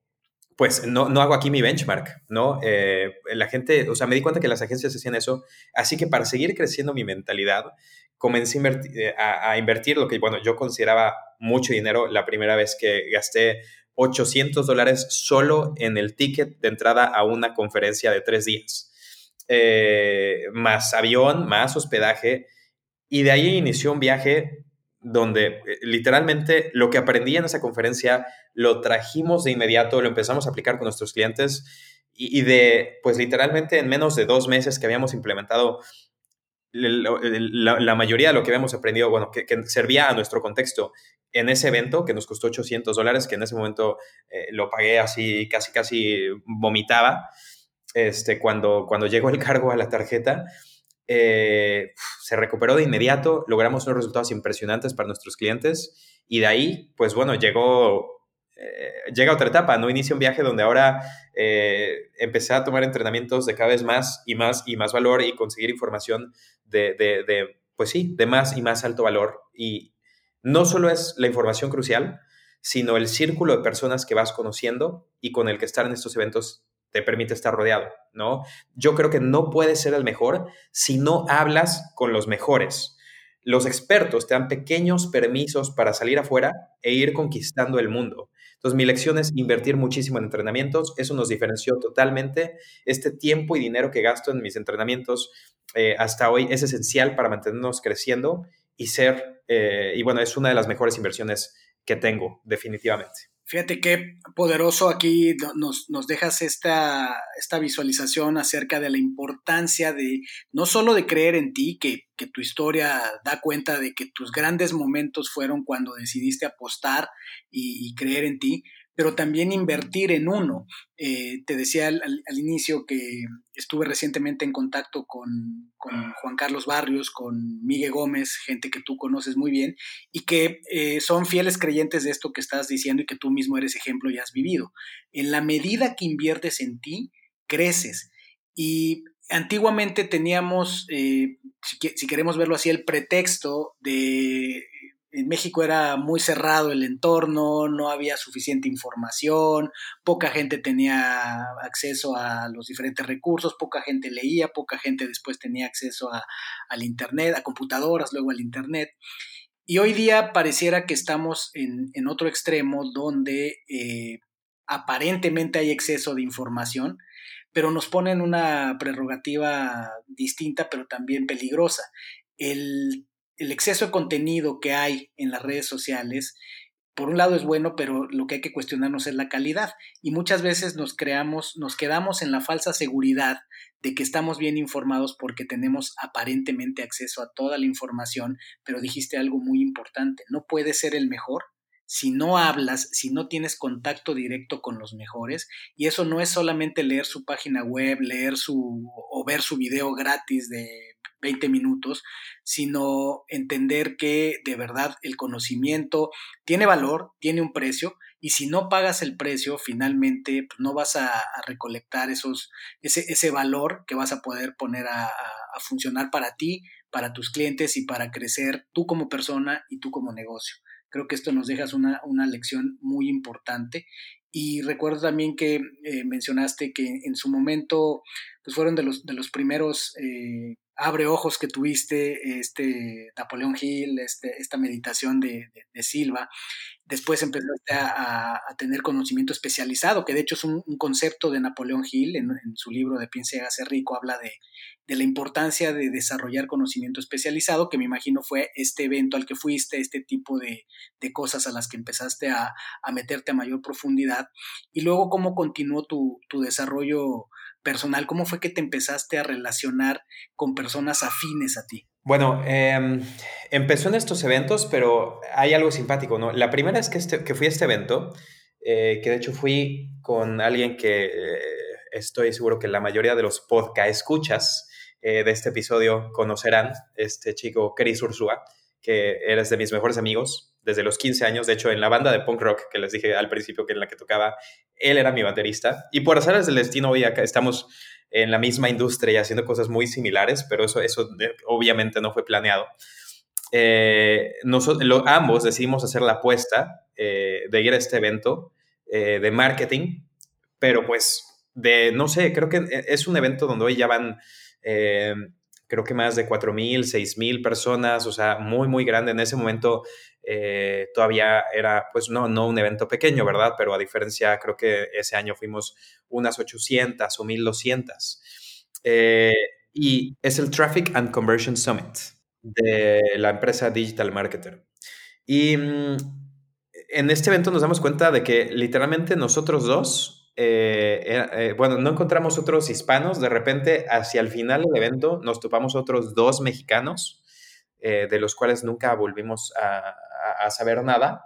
pues no, no hago aquí mi benchmark, ¿no? Eh, la gente, o sea, me di cuenta que las agencias hacían eso, así que para seguir creciendo mi mentalidad, comencé a invertir, eh, a invertir lo que, bueno, yo consideraba mucho dinero la primera vez que gasté 800 dólares solo en el ticket de entrada a una conferencia de tres días, eh, más avión, más hospedaje. Y de ahí inició un viaje donde eh, literalmente lo que aprendí en esa conferencia lo trajimos de inmediato, lo empezamos a aplicar con nuestros clientes y, de, pues literalmente en menos de dos meses que habíamos implementado la, mayoría de lo que habíamos aprendido, bueno, que, servía a nuestro contexto en ese evento, que nos costó 800 dólares, que en ese momento eh, lo pagué así, casi, casi vomitaba, este, cuando, cuando llegó el cargo a la tarjeta, eh, se recuperó de inmediato, logramos unos resultados impresionantes para nuestros clientes y de ahí, pues bueno, llegó eh, llega otra etapa, ¿no? Inicia un viaje donde ahora eh, empecé a tomar entrenamientos de cada vez más y más y más valor y conseguir información de, de, pues sí, de más y más alto valor. Y no solo es la información crucial, sino el círculo de personas que vas conociendo y con el que estar en estos eventos te permite estar rodeado, ¿no? Yo creo que no puedes ser el mejor si no hablas con los mejores. Los expertos te dan pequeños permisos para salir afuera e ir conquistando el mundo. Entonces, mi lección es invertir muchísimo en entrenamientos. Eso nos diferenció totalmente. Este tiempo y dinero que gasto en mis entrenamientos eh, hasta hoy es esencial para mantenernos creciendo y ser, eh, y bueno, es una de las mejores inversiones que tengo, definitivamente. Fíjate qué poderoso aquí nos, nos dejas esta, esta, visualización acerca de la importancia de no solo de creer en ti, que, que, tu historia da cuenta de que tus grandes momentos fueron cuando decidiste apostar y creer en ti, pero también invertir en uno. Eh, te decía al, inicio que estuve recientemente en contacto con, Juan Carlos Barrios, con Miguel Gómez, gente que tú conoces muy bien, y que eh, son fieles creyentes de esto que estás diciendo y que tú mismo eres ejemplo y has vivido. En la medida que inviertes en ti, creces. Y antiguamente teníamos, eh, si, queremos verlo así, el pretexto de en México era muy cerrado el entorno, no había suficiente información, poca gente tenía acceso a los diferentes recursos, poca gente leía, poca gente después tenía acceso al Internet, a computadoras, luego al Internet. Y hoy día pareciera que estamos en, otro extremo donde eh, aparentemente hay exceso de información, pero nos ponen una prerrogativa distinta, pero también peligrosa. El, exceso de contenido que hay en las redes sociales, por un lado es bueno, pero lo que hay que cuestionarnos es la calidad. Y muchas veces nos creamos, nos quedamos en la falsa seguridad de que estamos bien informados porque tenemos aparentemente acceso a toda la información, pero dijiste algo muy importante, no puede ser el mejor si no hablas, si no tienes contacto directo con los mejores, y eso no es solamente leer su página web, leer su o ver su video gratis de 20 minutos, sino entender que de verdad el conocimiento tiene valor, tiene un precio, y si no pagas el precio, finalmente pues, no vas a, recolectar esos, ese, ese, valor que vas a poder poner a, a, funcionar para ti, para tus clientes y para crecer tú como persona y tú como negocio. Creo que esto nos deja una, una lección muy importante. Y recuerdo también que eh, mencionaste que en su momento pues fueron de los, de los primeros eh, abre ojos que tuviste, este Napoleón Hill, este, esta meditación de, de Silva. Después empezaste a, tener conocimiento especializado, que de hecho es un, concepto de Napoleón Hill, en, su libro de Piense y rico, habla de, la importancia de desarrollar conocimiento especializado, que me imagino fue este evento al que fuiste, este tipo de, cosas a las que empezaste a, meterte a mayor profundidad. Y luego, ¿cómo continuó tu, tu desarrollo personal? ¿Cómo fue que te empezaste a relacionar con personas afines a ti? Bueno, em, empezó en estos eventos, pero hay algo simpático, ¿no? La primera vez que, este, que fui a este evento, eh, que de hecho fui con alguien que eh, estoy seguro que la mayoría de los podcast escuchas eh, de este episodio conocerán, este chico Chris Ursúa, que eres de mis mejores amigos desde los 15 años, de hecho en la banda de punk rock que les dije al principio que en la que tocaba, él era mi baterista, y por hacer del destino hoy acá estamos en la misma industria y haciendo cosas muy similares, pero eso, eso obviamente no fue planeado. Eh, nosotros, ambos decidimos hacer la apuesta eh, de ir a este evento eh, de marketing, pero pues de, no sé, creo que es un evento donde hoy ya van, creo que más de 4.000, 6.000 personas, o sea, muy, muy grande. En ese momento todavía era, pues no, no un evento pequeño, ¿verdad? Pero a diferencia, creo que ese año fuimos unas 800 o 1200. Eh, y es el Traffic and Conversion Summit de la empresa Digital Marketer. Y mm, en este evento nos damos cuenta de que literalmente nosotros dos, eh, eh, bueno, no encontramos otros hispanos, de repente hacia el final del evento nos topamos otros dos mexicanos, de los cuales nunca volvimos a, a, saber nada,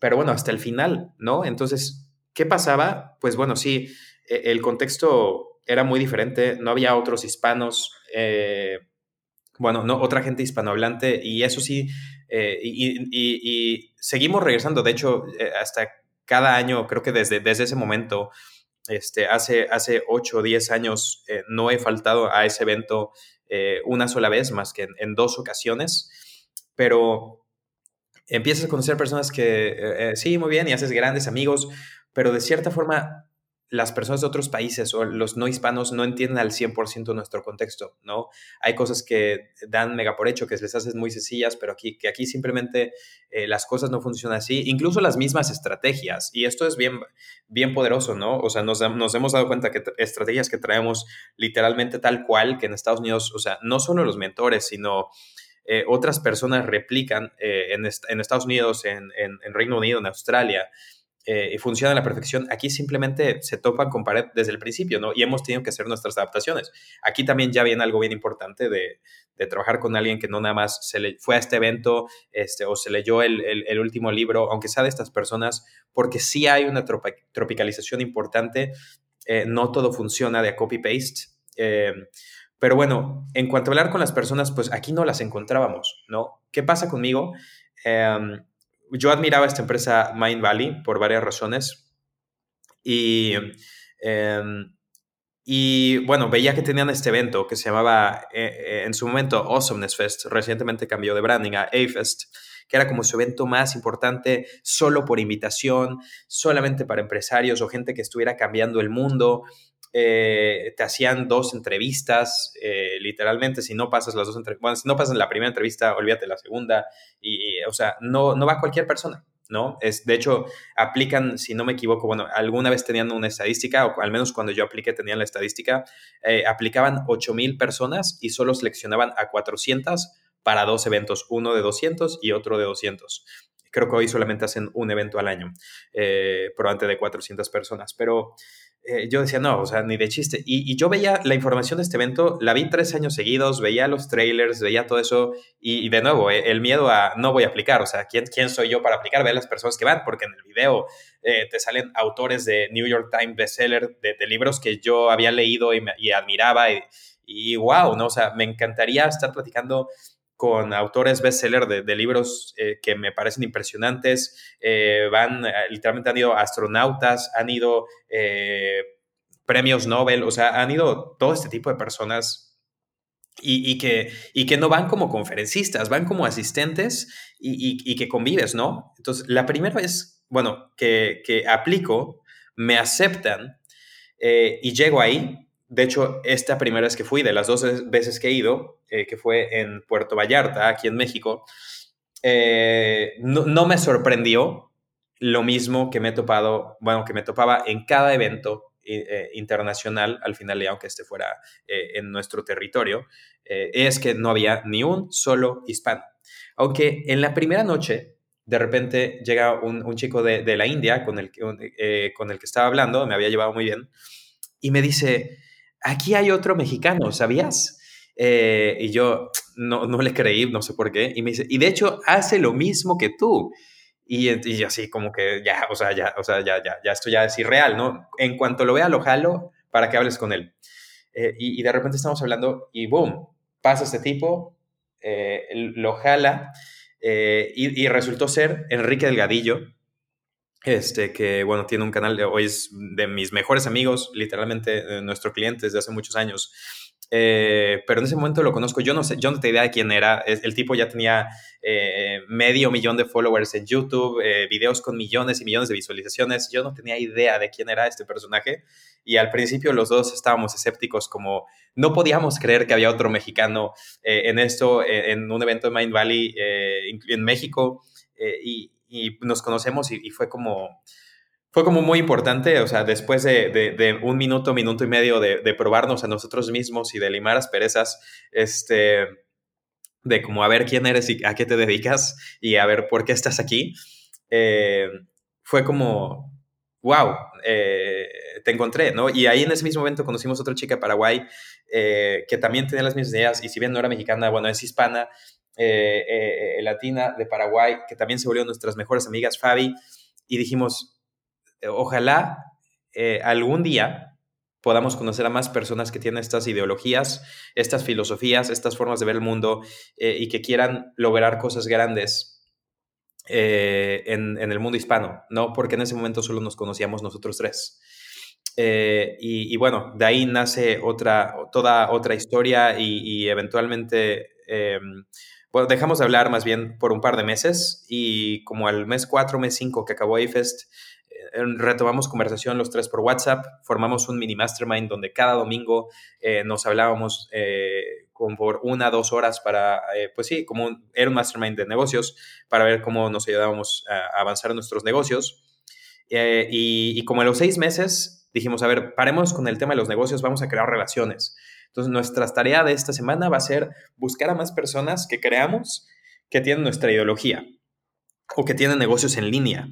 pero bueno, hasta el final, ¿no? Entonces, ¿Qué pasaba? Pues bueno, sí, e, el contexto era muy diferente, no había otros hispanos, eh, bueno, no, otra gente hispanohablante, y eso sí, eh, y, seguimos regresando, de hecho, eh, hasta cada año, creo que desde, desde ese momento, este, hace, hace 8 o 10 años, no he faltado a ese evento una sola vez, más que en dos ocasiones, pero empiezas a conocer personas que, sí, muy bien, y haces grandes amigos, pero de cierta forma las personas de otros países o los no hispanos no entienden al 100% nuestro contexto, ¿no? Hay cosas que dan mega por hecho, que les hacen muy sencillas, pero aquí, que aquí simplemente eh, las cosas no funcionan así, incluso las mismas estrategias, y esto es bien, bien poderoso, ¿no? O sea, nos, nos hemos dado cuenta que estrategias que traemos literalmente tal cual, que en Estados Unidos, o sea, no solo los mentores, sino... Eh, otras personas replican eh, en, en, Estados Unidos, en, en, en Reino Unido, en Australia, eh, y funciona a la perfección. Aquí simplemente se topan con pared desde el principio, ¿no? Y hemos tenido que hacer nuestras adaptaciones. Aquí también ya viene algo bien importante de, de trabajar con alguien que no nada más se le fue a este evento este, o se leyó el, el, último libro, aunque sea de estas personas, porque sí hay una tropicalización importante. Eh, no todo funciona de copy-paste. Pero bueno, en cuanto a hablar con las personas, pues aquí no las encontrábamos, ¿no? ¿Qué pasa conmigo? Eh, yo admiraba esta empresa Mind Valley por varias razones. Y, em, y bueno, veía que tenían este evento que se llamaba eh, en su momento Awesomeness Fest, recientemente cambió de branding a A-Fest. que era como su evento más importante, solo por invitación, solamente para empresarios o gente que estuviera cambiando el mundo. Eh, te hacían dos entrevistas, eh, literalmente, si no pasas las dos entrevistas, bueno, si no pasas la primera entrevista, olvídate la segunda, y, o sea, no, no va cualquier persona, ¿no? Es, de hecho, aplican, si no me equivoco, bueno, alguna vez tenían una estadística, o al menos cuando yo apliqué tenían la estadística, eh, aplicaban 8,000 personas y solo seleccionaban a 400 para dos eventos, uno de 200 y otro de 200. Creo que hoy solamente hacen un evento al año, probablemente de 400 personas, pero eh, yo decía, no, o sea, ni de chiste. Y, yo veía la información de este evento, la vi tres años seguidos, veía los trailers, veía todo eso, y, de nuevo, eh, el miedo a no voy a aplicar, o sea, ¿quién, ¿quién soy yo para aplicar? Ve las personas que van, porque en el video eh, te salen autores de New York Times bestseller, de, de libros que yo había leído y, y admiraba, y, y wow, ¿no? O sea, me encantaría estar platicando con autores bestseller de, de libros eh, que me parecen impresionantes. Eh, van, eh, literalmente han ido astronautas, han ido premios Nobel, o sea, han ido todo este tipo de personas y, que, y que no van como conferencistas, van como asistentes y, que convives, ¿no? Entonces, la primera vez, bueno, que, que aplico, me aceptan y llego ahí de hecho, esta primera vez que fui, de las dos veces que he ido, eh, que fue en Puerto Vallarta, aquí en México, eh, no, me sorprendió lo mismo que me he topado, bueno, que me topaba en cada evento eh, internacional, al final, aunque este fuera en nuestro territorio, es que no había ni un solo hispano. Aunque en la primera noche, de repente llega un, chico de, la India con el, con el que estaba hablando, me había llevado muy bien, y me dice, aquí hay otro mexicano, ¿sabías? Eh, y yo no, no, le creí, no sé por qué, y me dice, y de hecho hace lo mismo que tú. Y, y así como que ya, o sea, ya, o sea, ya, ya, ya, esto ya es irreal, ¿no? En cuanto lo vea, lo jalo para que hables con él. Eh, y, de repente estamos hablando y boom, pasa este tipo, eh, lo jala y, y, resultó ser Enrique Delgadillo, este, que bueno, tiene un canal, de, hoy es de mis mejores amigos, literalmente nuestro cliente desde hace muchos años. Eh, pero en ese momento lo conozco, yo no sé, yo no tenía idea de quién era, el tipo ya tenía eh, medio millón de followers en YouTube, eh, videos con millones y millones de visualizaciones, yo no tenía idea de quién era este personaje y al principio los dos estábamos escépticos como no podíamos creer que había otro mexicano en esto, en un evento de Mind Valley en México y, y nos conocemos y, fue como fue como muy importante, o sea, después de, un minuto, minuto y medio de, probarnos a nosotros mismos y de limar asperezas, este, de como a ver quién eres y a qué te dedicas y a ver por qué estás aquí, eh, fue como, wow, eh, te encontré, ¿no? Y ahí en ese mismo momento conocimos a otra chica de Paraguay eh, que también tenía las mismas ideas y si bien no era mexicana, bueno, es hispana eh, eh, latina de Paraguay, que también se volvió nuestras mejores amigas, Fabi, y dijimos, ojalá algún día podamos conocer a más personas que tienen estas ideologías, estas filosofías, estas formas de ver el mundo y que quieran lograr cosas grandes en, el mundo hispano, ¿no? Porque en ese momento solo nos conocíamos nosotros tres. y, bueno, de ahí nace otra, toda otra historia y, y eventualmente dejamos de hablar más bien por un par de meses y como al mes 4, mes 5 que acabó A-Fest, eh, retomamos conversación los tres por WhatsApp, formamos un mini mastermind donde cada domingo eh, nos hablábamos eh, como por una, dos horas para, pues sí, como un, era un mastermind de negocios para ver cómo nos ayudábamos a avanzar nuestros negocios. y, y como en los seis meses dijimos, a ver, paremos con el tema de los negocios, vamos a crear relaciones. Entonces, nuestra tarea de esta semana va a ser buscar a más personas que creamos que tienen nuestra ideología o que tienen negocios en línea.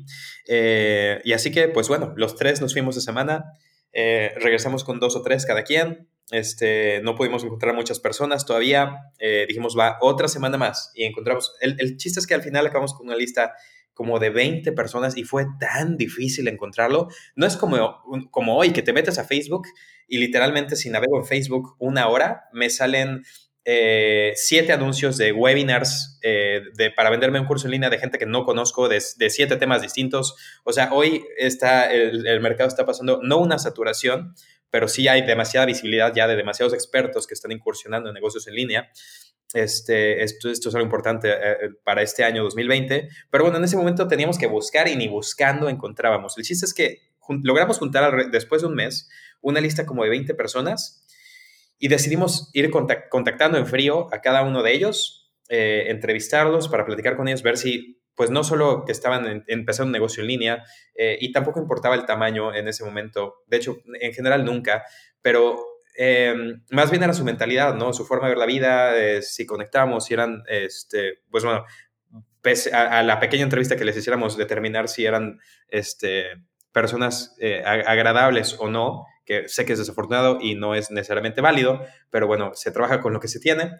Eh, y así que, pues bueno, los tres nos fuimos de semana, eh, regresamos con dos o tres cada quien. Este, no pudimos encontrar muchas personas todavía. Eh, dijimos, va otra semana más y encontramos. El, el chiste es que al final acabamos con una lista como de 20 personas y fue tan difícil encontrarlo. No es como, como hoy que te metes a Facebook y literalmente si navego en Facebook una hora me salen eh, siete anuncios de webinars eh, de, para venderme un curso en línea de gente que no conozco, de, siete temas distintos. O sea, hoy está, el, el, mercado está pasando no una saturación, pero sí hay demasiada visibilidad ya de demasiados expertos que están incursionando en negocios en línea. Este, esto, esto es algo importante eh, eh, para este año 2020, pero bueno, en ese momento teníamos que buscar y ni buscando encontrábamos. El chiste es que logramos juntar después de un mes una lista como de 20 personas y decidimos ir contactando en frío a cada uno de ellos, eh, entrevistarlos para platicar con ellos, ver si, pues no solo que estaban empezando un negocio en línea y tampoco importaba el tamaño en ese momento, de hecho, en general nunca, pero Em, más bien era su mentalidad, ¿no? Su forma de ver la vida, eh, si conectamos, si eran, este, pues bueno, pese a, la pequeña entrevista que les hiciéramos, determinar si eran este, personas eh, agradables o no, que sé que es desafortunado y no es necesariamente válido, pero bueno, se trabaja con lo que se tiene.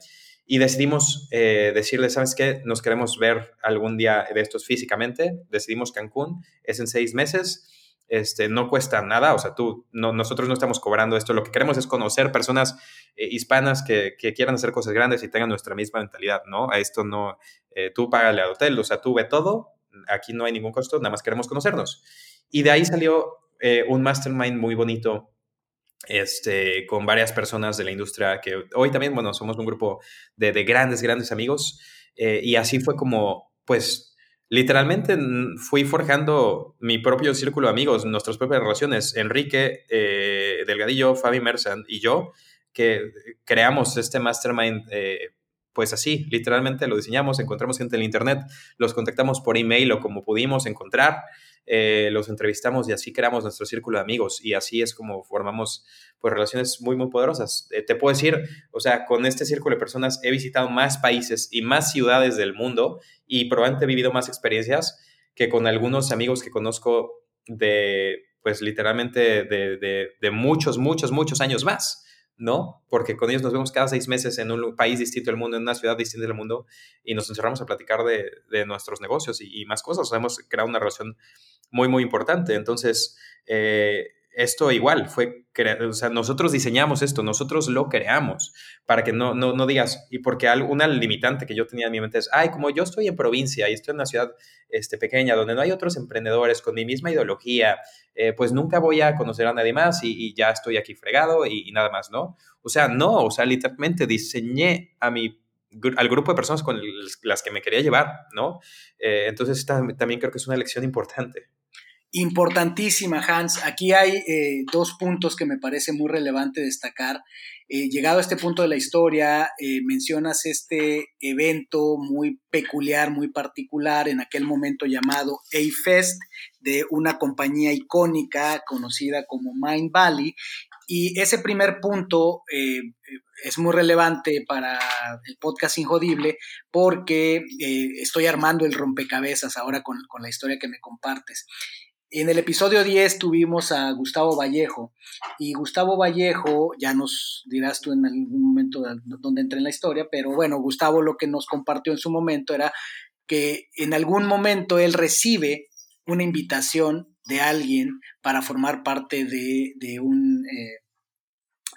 Y decidimos eh, decirles, ¿sabes qué? Nos queremos ver algún día de estos físicamente. Decidimos Cancún, es en seis meses este, no cuesta nada, o sea, tú, no, nosotros no estamos cobrando esto, lo que queremos es conocer personas eh, hispanas que, quieran hacer cosas grandes y tengan nuestra misma mentalidad, ¿no? A esto no, eh, tú págale al hotel, o sea, tú ve todo, aquí no hay ningún costo, nada más queremos conocernos. Y de ahí salió eh, un mastermind muy bonito este, con varias personas de la industria que hoy también, bueno, somos un grupo de, de grandes, grandes amigos y así fue como, pues, literalmente fui forjando mi propio círculo de amigos, nuestras propias relaciones. Enrique eh, Delgadillo, Fabi Mersan y yo, que creamos este mastermind, eh, pues así, literalmente lo diseñamos, encontramos gente en internet, los contactamos por email o como pudimos encontrar. Eh, los entrevistamos y así creamos nuestro círculo de amigos y así es como formamos pues relaciones muy muy poderosas. Eh, te puedo decir, o sea, con este círculo de personas he visitado más países y más ciudades del mundo y probablemente he vivido más experiencias que con algunos amigos que conozco de pues literalmente de, de, de muchos, muchos, muchos años más. ¿no? Porque con ellos nos vemos cada seis meses en un país distinto del mundo, en una ciudad distinta del mundo, y nos encerramos a platicar de, de nuestros negocios y, más cosas. hemos creado una relación muy, muy importante. Entonces, eh, esto igual fue, o sea, nosotros diseñamos esto, nosotros lo creamos, para que no, no, no digas, y porque una limitante que yo tenía en mi mente es, ay, como yo estoy en provincia y estoy en una ciudad este, pequeña donde no hay otros emprendedores con mi misma ideología, eh, pues nunca voy a conocer a nadie más y, ya estoy aquí fregado y, nada más, ¿no? O sea, no, o sea, literalmente diseñé a mi al grupo de personas con las que me quería llevar, ¿no? Eh, entonces, también creo que es una lección importante importantísima, Hans. Aquí hay eh, dos puntos que me parece muy relevante destacar. Eh, llegado a este punto de la historia, eh, mencionas este evento muy peculiar, muy particular, en aquel momento llamado A-Fest, de una compañía icónica conocida como Mind Valley. Y ese primer punto es muy relevante para el podcast Injodible porque estoy armando el rompecabezas ahora con, con la historia que me compartes. En el episodio 10 tuvimos a Gustavo Vallejo y Gustavo Vallejo, ya nos dirás tú en algún momento dónde entré en la historia, pero bueno, Gustavo lo que nos compartió en su momento era que en algún momento él recibe una invitación de alguien para formar parte de, un, eh,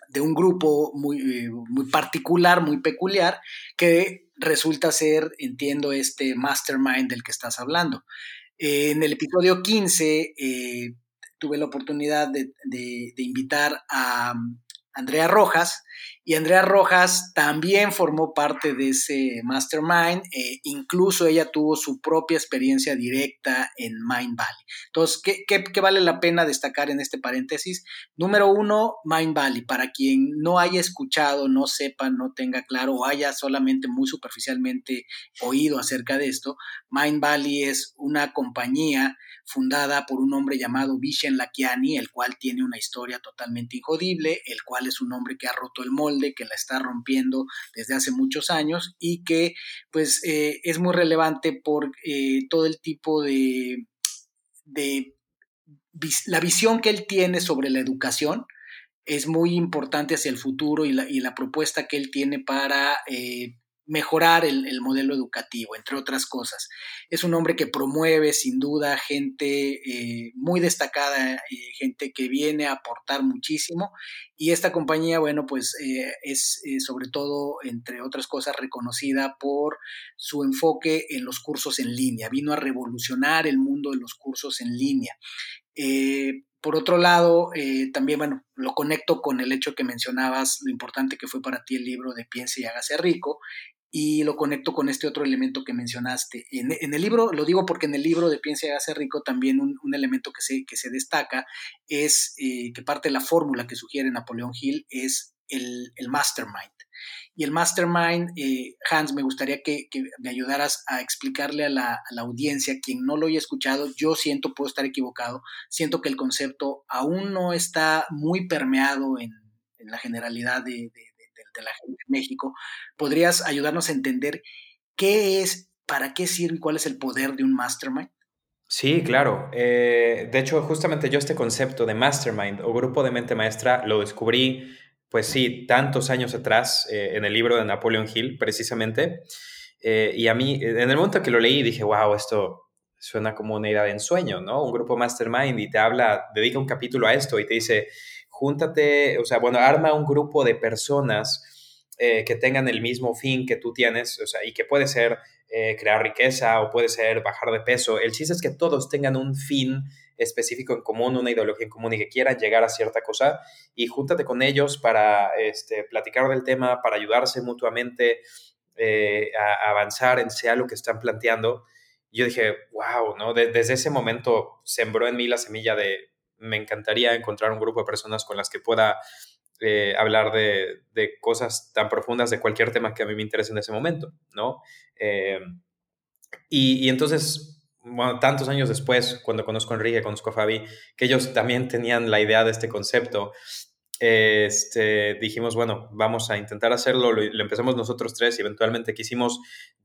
de un grupo muy, eh, muy particular, muy peculiar, que resulta ser, entiendo, este mastermind del que estás hablando en el episodio 15 eh, tuve la oportunidad de, invitar a mm, Andrea Rojas y Andrea Rojas también formó parte de ese mastermind, eh, incluso ella tuvo su propia experiencia directa en Mind Valley. Entonces, ¿qué, vale la pena destacar en este paréntesis? Número uno, Mind Valley, para quien no haya escuchado, no sepa, no tenga claro o haya solamente muy superficialmente oído acerca de esto, Mind Valley es una compañía fundada por un hombre llamado Vishen Lakiani, el cual tiene una historia totalmente injodible, el cual es un hombre que ha roto el molde, que la está rompiendo desde hace muchos años y que pues eh, es muy relevante por eh, todo el tipo de, de la visión que él tiene sobre la educación es muy importante hacia el futuro y la, y la propuesta que él tiene para eh, mejorar el, modelo educativo, entre otras cosas. Es un hombre que promueve sin duda gente eh, muy destacada, eh, gente que viene a aportar muchísimo y esta compañía, bueno, pues eh, es sobre todo, entre otras cosas, reconocida por su enfoque en los cursos en línea. Vino a revolucionar el mundo de los cursos en línea. Por otro lado, también, bueno, lo conecto con el hecho que mencionabas, lo importante que fue para ti el libro de Piense y hágase rico, y lo conecto con este otro elemento que mencionaste. En, el libro, lo digo porque en el libro de Piensa y hace rico también un, elemento que se, que se destaca es eh, que parte de la fórmula que sugiere Napoleón Hill es el, mastermind. Y el mastermind, eh, Hans, me gustaría que, me ayudaras a explicarle a la, audiencia, quien no lo haya escuchado, yo siento, puedo estar equivocado, siento que el concepto aún no está muy permeado en, la generalidad de, la gente en México. ¿Podrías ayudarnos a entender qué es, para qué sirve y cuál es el poder de un mastermind? Sí, claro. Eh, de hecho, justamente yo este concepto de mastermind o grupo de mente maestra lo descubrí pues sí, tantos años atrás, eh, en el libro de Napoleon Hill, precisamente. Eh, y a mí, en el momento que lo leí, dije, wow, esto suena como una idea de ensueño, ¿no? Un grupo mastermind y te habla, dedica un capítulo a esto y te dice, júntate, o sea, bueno, arma un grupo de personas eh, que tengan el mismo fin que tú tienes, o sea, y que puede ser crear riqueza o puede ser bajar de peso. El chiste es que todos tengan un fin específico en común, una ideología en común y que quieran llegar a cierta cosa y júntate con ellos para este, platicar del tema, para ayudarse mutuamente eh, a, avanzar en sea lo que están planteando. yo dije, wow, ¿no? desde ese momento sembró en mí la semilla de me encantaría encontrar un grupo de personas con las que pueda eh, hablar de, cosas tan profundas de cualquier tema que a mí me interese en ese momento, ¿no? Eh, y, entonces tantos años después, cuando conozco a Enrique, conozco a Fabi, que ellos también tenían la idea de este concepto, este, dijimos, bueno, vamos a intentar hacerlo, lo, empezamos nosotros tres y eventualmente quisimos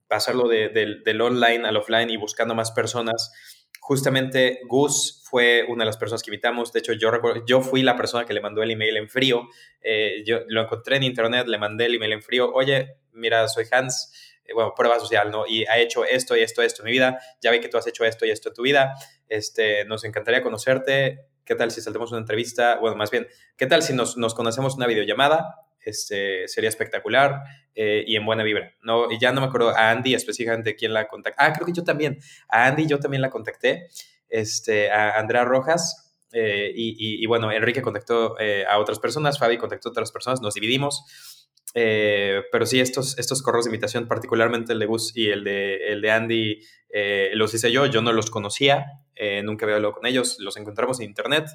pasarlo del online al offline y buscando más personas. Justamente Gus fue una de las personas que invitamos, de hecho yo, yo fui la persona que le mandó el email en frío, eh, yo lo encontré en internet, le mandé el email en frío, oye, mira, soy Hans, eh, bueno, prueba social, ¿no? Y ha hecho esto y esto esto en mi vida, ya ve que tú has hecho esto y esto en tu vida, este, nos encantaría conocerte, ¿qué tal si saltemos una entrevista? Bueno, más bien, ¿qué tal si nos, nos conocemos una videollamada? Este, sería espectacular eh, y en buena vibra, ¿no? Y ya no me acuerdo a Andy específicamente quién la contactó. Ah, creo que yo también. A Andy yo también la contacté, este, a Andrea Rojas, eh, y, y, bueno, Enrique contactó a otras personas, Fabi contactó a otras personas, nos dividimos. Eh, pero sí, estos, estos correos de invitación, particularmente el de Gus y el de, el de Andy, eh, los hice yo, yo no los conocía, eh, nunca había hablado con ellos, los encontramos en internet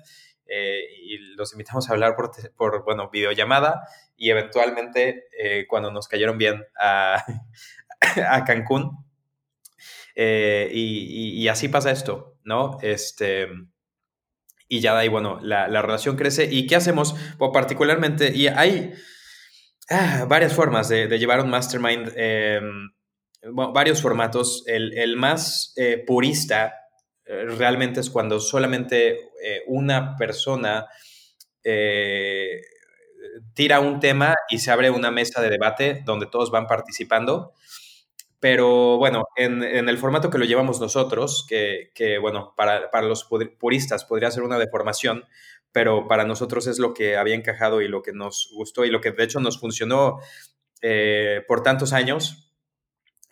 y los invitamos a hablar por, por bueno, videollamada y eventualmente cuando nos cayeron bien a, a Cancún. Y, y, así pasa esto, ¿no? Este, y ya de ahí, bueno, la, la relación crece. ¿Y qué hacemos? Pues particularmente, y hay Ah, varias formas de, llevar un mastermind, em, varios formatos. El, más eh, purista eh, realmente es cuando solamente eh, una persona tira un tema y se abre una mesa de debate donde todos van participando. Pero bueno, en, el formato que lo llevamos nosotros, que, bueno, para, para, los puristas podría ser una deformación, pero para nosotros es lo que había encajado y lo que nos gustó y lo que de hecho nos funcionó eh, por tantos años.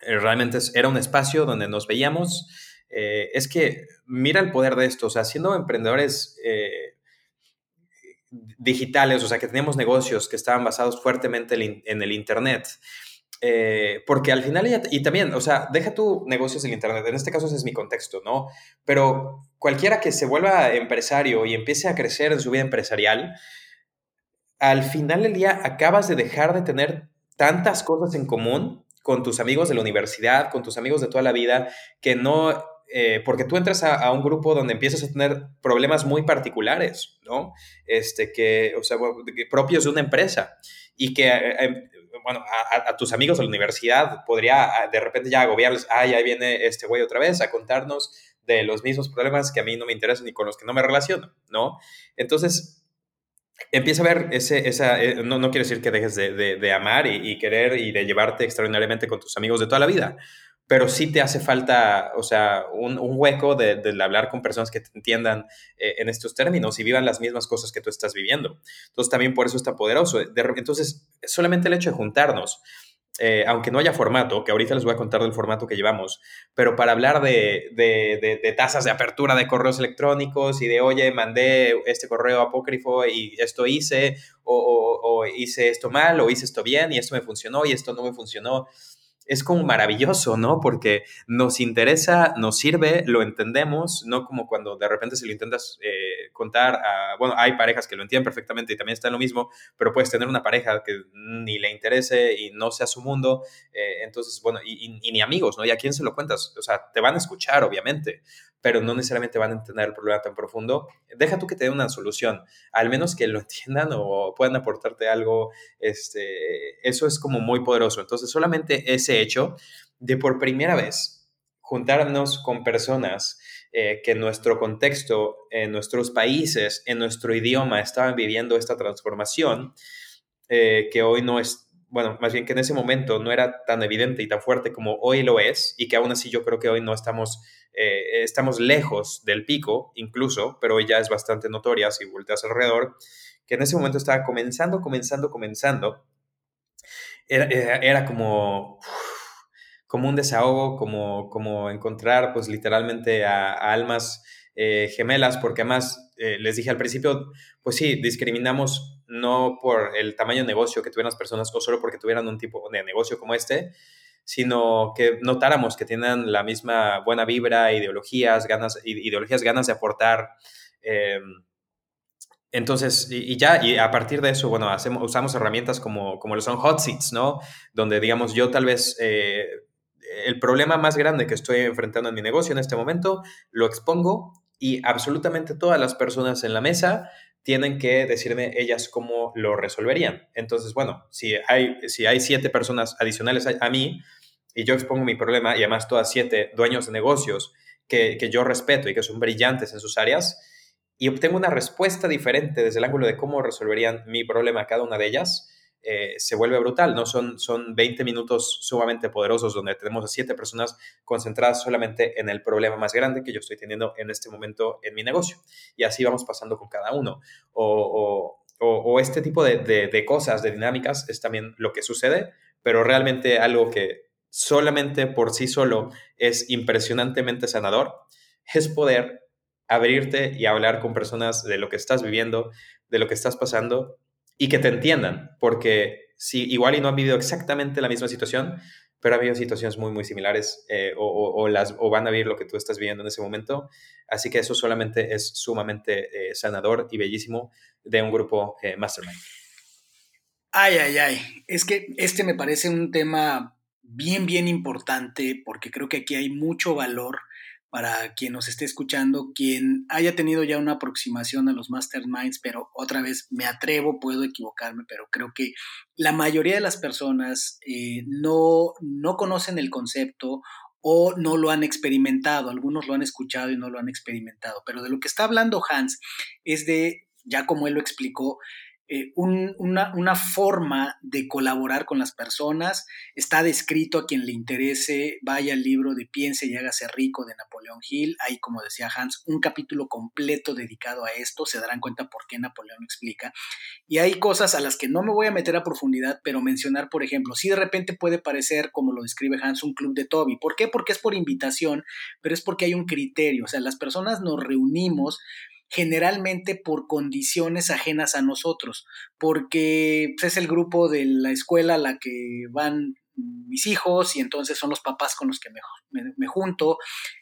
Eh, realmente era un espacio donde nos veíamos. Eh, es que mira el poder de esto, o sea, siendo emprendedores digitales, o sea, que teníamos negocios que estaban basados fuertemente en el Internet, eh, porque al final, y también, o sea, deja tu negocios en Internet, en este caso ese es mi contexto, ¿no? Pero cualquiera que se vuelva empresario y empiece a crecer en su vida empresarial, al final del día acabas de dejar de tener tantas cosas en común con tus amigos de la universidad, con tus amigos de toda la vida, que no, eh, porque tú entras a, un grupo donde empiezas a tener problemas muy particulares, ¿no? Este, que, o sea, propios de una empresa y que eh, bueno, a, tus amigos de la universidad podría de repente ya agobiarles, ay, ahí viene este güey otra vez a contarnos de los mismos problemas que a mí no me interesan y con los que no me relaciono, ¿no? Entonces, empieza a ver ese, esa, eh, no, no quiere decir que dejes de, de, amar y, y, querer y de llevarte extraordinariamente con tus amigos de toda la vida, pero sí te hace falta, o sea, un, hueco de, hablar con personas que te entiendan eh, en estos términos y vivan las mismas cosas que tú estás viviendo. Entonces, también por eso está poderoso. entonces, solamente el hecho de juntarnos, eh, aunque no haya formato, que ahorita les voy a contar del formato que llevamos, pero para hablar de, de, tasas de apertura de correos electrónicos y de, oye, mandé este correo apócrifo y esto hice, o hice esto mal, o hice esto bien, y esto me funcionó, y esto no me funcionó es como maravilloso, ¿no? Porque nos interesa, nos sirve, lo entendemos, no como cuando de repente se lo intentas eh, contar a, bueno, hay parejas que lo entienden perfectamente y también está en lo mismo, pero puedes tener una pareja que ni le interese y no sea su mundo, eh, entonces, bueno, y, y, ni amigos, ¿no? ¿Y a quién se lo cuentas? O sea, te van a escuchar, obviamente, pero no necesariamente van a entender el problema tan profundo. Deja tú que te dé una solución, al menos que lo entiendan o puedan aportarte algo, este, eso es como muy poderoso. Entonces, solamente ese hecho de por primera vez juntarnos con personas eh, que en nuestro contexto, en nuestros países, en nuestro idioma estaban viviendo esta transformación, eh, que hoy no es, bueno, más bien que en ese momento no era tan evidente y tan fuerte como hoy lo es, y que aún así yo creo que hoy no estamos, eh, estamos lejos del pico incluso, pero hoy ya es bastante notoria si volteas alrededor, que en ese momento estaba comenzando, comenzando, comenzando, era, como, como un desahogo, como, como encontrar pues literalmente a, almas eh, gemelas, porque además eh, les dije al principio, pues sí, discriminamos no por el tamaño de negocio que tuvieran las personas o solo porque tuvieran un tipo de negocio como este, sino que notáramos que tienen la misma buena vibra, ideologías, ganas, ideologías, ganas de aportar. Eh, entonces, y, ya, y a partir de eso, bueno, hacemos, usamos herramientas como, como lo son hot seats, ¿no? Donde, digamos, yo tal vez eh, el problema más grande que estoy enfrentando en mi negocio en este momento, lo expongo y absolutamente todas las personas en la mesa tienen que decirme ellas cómo lo resolverían. Entonces, bueno, si hay, si hay siete personas adicionales a, mí y yo expongo mi problema y además todas siete dueños de negocios que, que yo respeto y que son brillantes en sus áreas, y obtengo una respuesta diferente desde el ángulo de cómo resolverían mi problema cada una de ellas, eh, se vuelve brutal, ¿no? Son, son 20 minutos sumamente poderosos donde tenemos a siete personas concentradas solamente en el problema más grande que yo estoy teniendo en este momento en mi negocio. Y así vamos pasando con cada uno. O, o, este tipo de, de, de cosas, de dinámicas, es también lo que sucede, pero realmente algo que solamente por sí solo es impresionantemente sanador, es poder abrirte y hablar con personas de lo que estás viviendo, de lo que estás pasando y que te entiendan, porque si igual y no han vivido exactamente la misma situación, pero ha habido situaciones muy, muy similares eh, o, las, o van a vivir lo que tú estás viviendo en ese momento. Así que eso solamente es sumamente eh, sanador y bellísimo de un grupo eh, Mastermind. Ay, ay, ay. Es que este me parece un tema bien, bien importante porque creo que aquí hay mucho valor para quien nos esté escuchando, quien haya tenido ya una aproximación a los masterminds, pero otra vez me atrevo, puedo equivocarme, pero creo que la mayoría de las personas eh, no, no conocen el concepto o no lo han experimentado. Algunos lo han escuchado y no lo han experimentado. Pero de lo que está hablando Hans es de, ya como él lo explicó, eh, una, forma de colaborar con las personas. Está descrito a quien le interese, vaya al libro de Piense y hágase rico de Napoleón Hill. Hay, como decía Hans, un capítulo completo dedicado a esto. Se darán cuenta por qué Napoleón explica. Y hay cosas a las que no me voy a meter a profundidad, pero mencionar, por ejemplo, si de repente puede parecer, como lo describe Hans, un club de Toby. ¿Por qué? Porque es por invitación, pero es porque hay un criterio. O sea, las personas nos reunimos generalmente por condiciones ajenas a nosotros, porque pues, es el grupo de la escuela a la que van mis hijos y entonces son los papás con los que me, junto,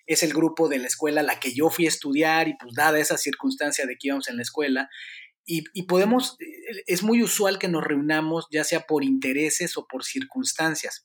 es el grupo de la escuela a la que yo fui a estudiar y pues dada esa circunstancia de que íbamos en la escuela, y, y, podemos, es muy usual que nos reunamos ya sea por intereses o por circunstancias.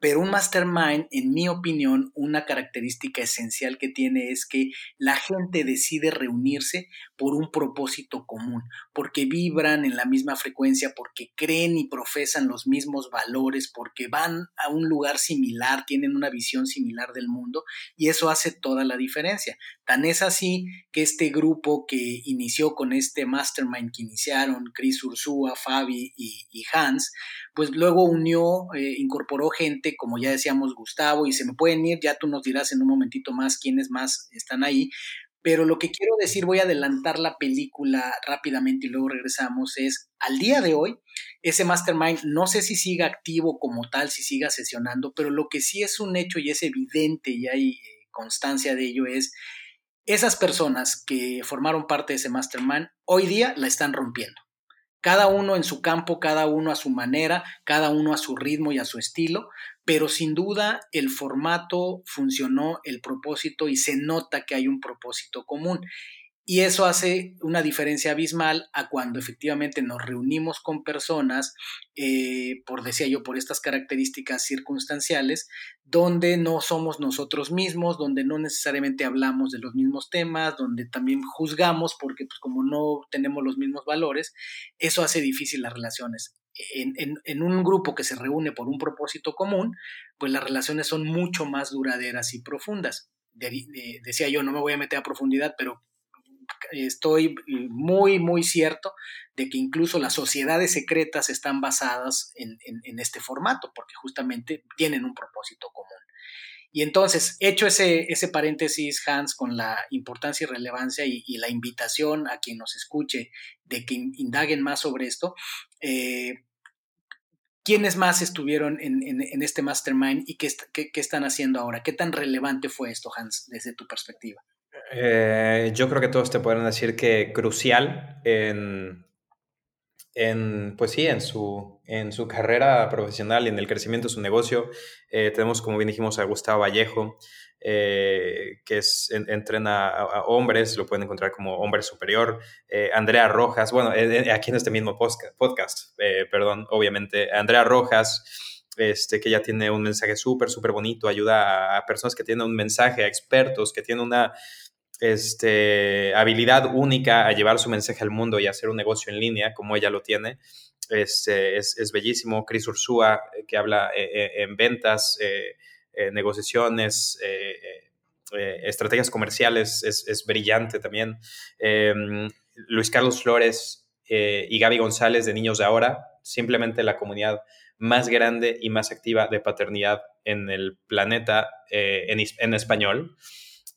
Pero un mastermind, en mi opinión, una característica esencial que tiene es que la gente decide reunirse por un propósito común, porque vibran en la misma frecuencia, porque creen y profesan los mismos valores, porque van a un lugar similar, tienen una visión similar del mundo y eso hace toda la diferencia. Tan es así que este grupo que inició con este mastermind que iniciaron, Chris Ursúa, Fabi y, Hans, pues luego unió, eh, incorporó gente, como ya decíamos, Gustavo, y se me pueden ir, ya tú nos dirás en un momentito más quiénes más están ahí, pero lo que quiero decir, voy a adelantar la película rápidamente y luego regresamos, es al día de hoy, ese mastermind no sé si siga activo como tal, si siga sesionando, pero lo que sí es un hecho y es evidente y hay eh, constancia de ello es esas personas que formaron parte de ese mastermind hoy día la están rompiendo cada uno en su campo, cada uno a su manera, cada uno a su ritmo y a su estilo, pero sin duda el formato funcionó, el propósito y se nota que hay un propósito común. Y eso hace una diferencia abismal a cuando efectivamente nos reunimos con personas, eh, por decía yo, por estas características circunstanciales, donde no somos nosotros mismos, donde no necesariamente hablamos de los mismos temas, donde también juzgamos porque pues, como no tenemos los mismos valores, eso hace difícil las relaciones. En, un grupo que se reúne por un propósito común, pues las relaciones son mucho más duraderas y profundas. decía yo, no me voy a meter a profundidad, pero estoy muy, muy cierto de que incluso las sociedades secretas están basadas en, este formato, porque justamente tienen un propósito común. Y entonces, hecho ese, ese paréntesis, Hans, con la importancia y relevancia y, la invitación a quien nos escuche de que indaguen más sobre esto, eh, ¿quiénes más estuvieron en, este mastermind y qué, qué, están haciendo ahora? ¿Qué tan relevante fue esto, Hans, desde tu perspectiva? Eh, yo creo que todos te pueden decir que crucial en, en, pues sí, en su, en su carrera profesional y en el crecimiento de su negocio. Eh, tenemos, como bien dijimos, a Gustavo Vallejo, eh, que es, entrena a, hombres, lo pueden encontrar como hombre superior. Andrea Rojas, bueno, aquí en este mismo podcast, perdón, obviamente, Andrea Rojas. Este, que ya tiene un mensaje súper, súper bonito, ayuda a personas que tienen un mensaje, a expertos, que tienen una, este, habilidad única a llevar su mensaje al mundo y hacer un negocio en línea como ella lo tiene. Este, es, es, bellísimo. Chris Ursúa, eh, que habla eh, eh, en ventas, negociaciones, estrategias comerciales, es, es brillante también. Luis Carlos Flores y Gaby González de Niños de Ahora, simplemente la comunidad más grande y más activa de paternidad en el planeta en, en español.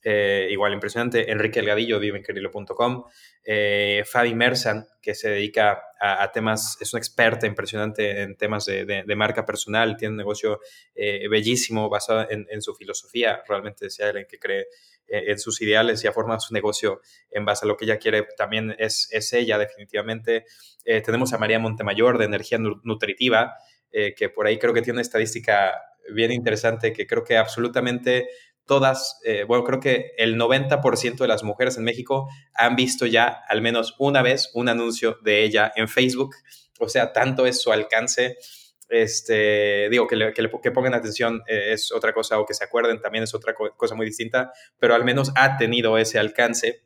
Eh, igual impresionante, Enrique Elgadillo, vivenquerilo.com, eh, Fabi Mersan, que se dedica a, temas, es una experta impresionante en temas de, marca personal, tiene un negocio eh, bellísimo basado en, su filosofía, realmente decía alguien que cree eh, en sus ideales y ha formado su negocio en base a lo que ella quiere, también es, es ella definitivamente. tenemos a María Montemayor de Energía Nutritiva, que por ahí creo que tiene una estadística bien interesante que creo que absolutamente todas, eh, bueno, creo que el 90% de las mujeres en México han visto ya al menos una vez un anuncio de ella en Facebook. O sea, tanto es su alcance. Este, digo, que, le, que, pongan atención eh, es otra cosa, o que se acuerden también es otra cosa muy distinta, pero al menos ha tenido ese alcance.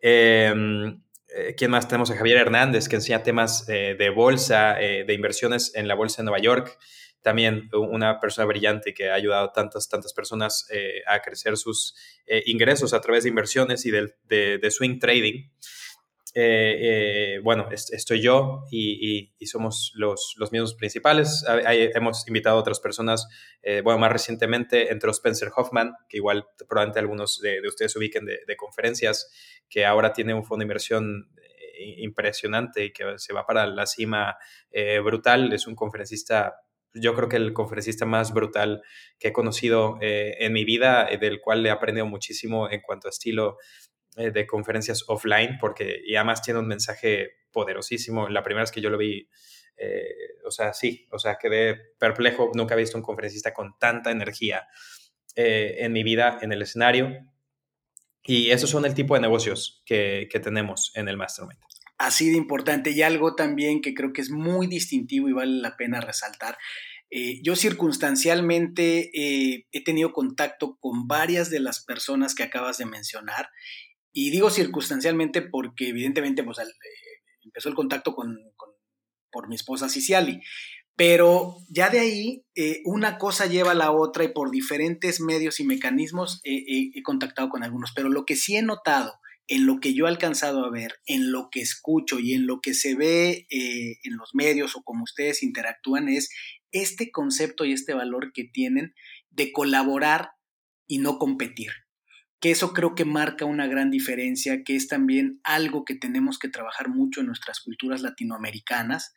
Em, eh, ¿Quién más? Tenemos a Javier Hernández, que enseña temas de bolsa, de inversiones en la bolsa de Nueva York también una persona brillante que ha ayudado a tantas, tantas personas eh, a crecer sus eh, ingresos a través de inversiones y de, swing trading. Eh, bueno, estoy yo y, somos los, los, mismos principales. hemos invitado a otras personas, bueno, más recientemente entró Spencer Hoffman, que igual probablemente algunos de, de ustedes ubiquen de, de, conferencias, que ahora tiene un fondo de inversión impresionante y que se va para la cima brutal. Es un conferencista yo creo que el conferencista más brutal que he conocido eh, en mi vida, eh, del cual he aprendido muchísimo en cuanto a estilo eh, de conferencias offline, porque y además tiene un mensaje poderosísimo. La primera vez que yo lo vi, o sea, sí, o sea, quedé perplejo. Nunca he visto un conferencista con tanta energía en mi vida en el escenario. Y esos son el tipo de negocios que, que tenemos en el Mastermind así de importante y algo también que creo que es muy distintivo y vale la pena resaltar. Eh, yo circunstancialmente eh, he tenido contacto con varias de las personas que acabas de mencionar y digo circunstancialmente porque evidentemente pues, eh, empezó el contacto con, por mi esposa Ciciali, pero ya de ahí una cosa lleva a la otra y por diferentes medios y mecanismos he contactado con algunos, pero lo que sí he notado en lo que yo he alcanzado a ver, en lo que escucho y en lo que se ve eh, en los medios o como ustedes interactúan es este concepto y este valor que tienen de colaborar y no competir. Que eso creo que marca una gran diferencia, que es también algo que tenemos que trabajar mucho en nuestras culturas latinoamericanas,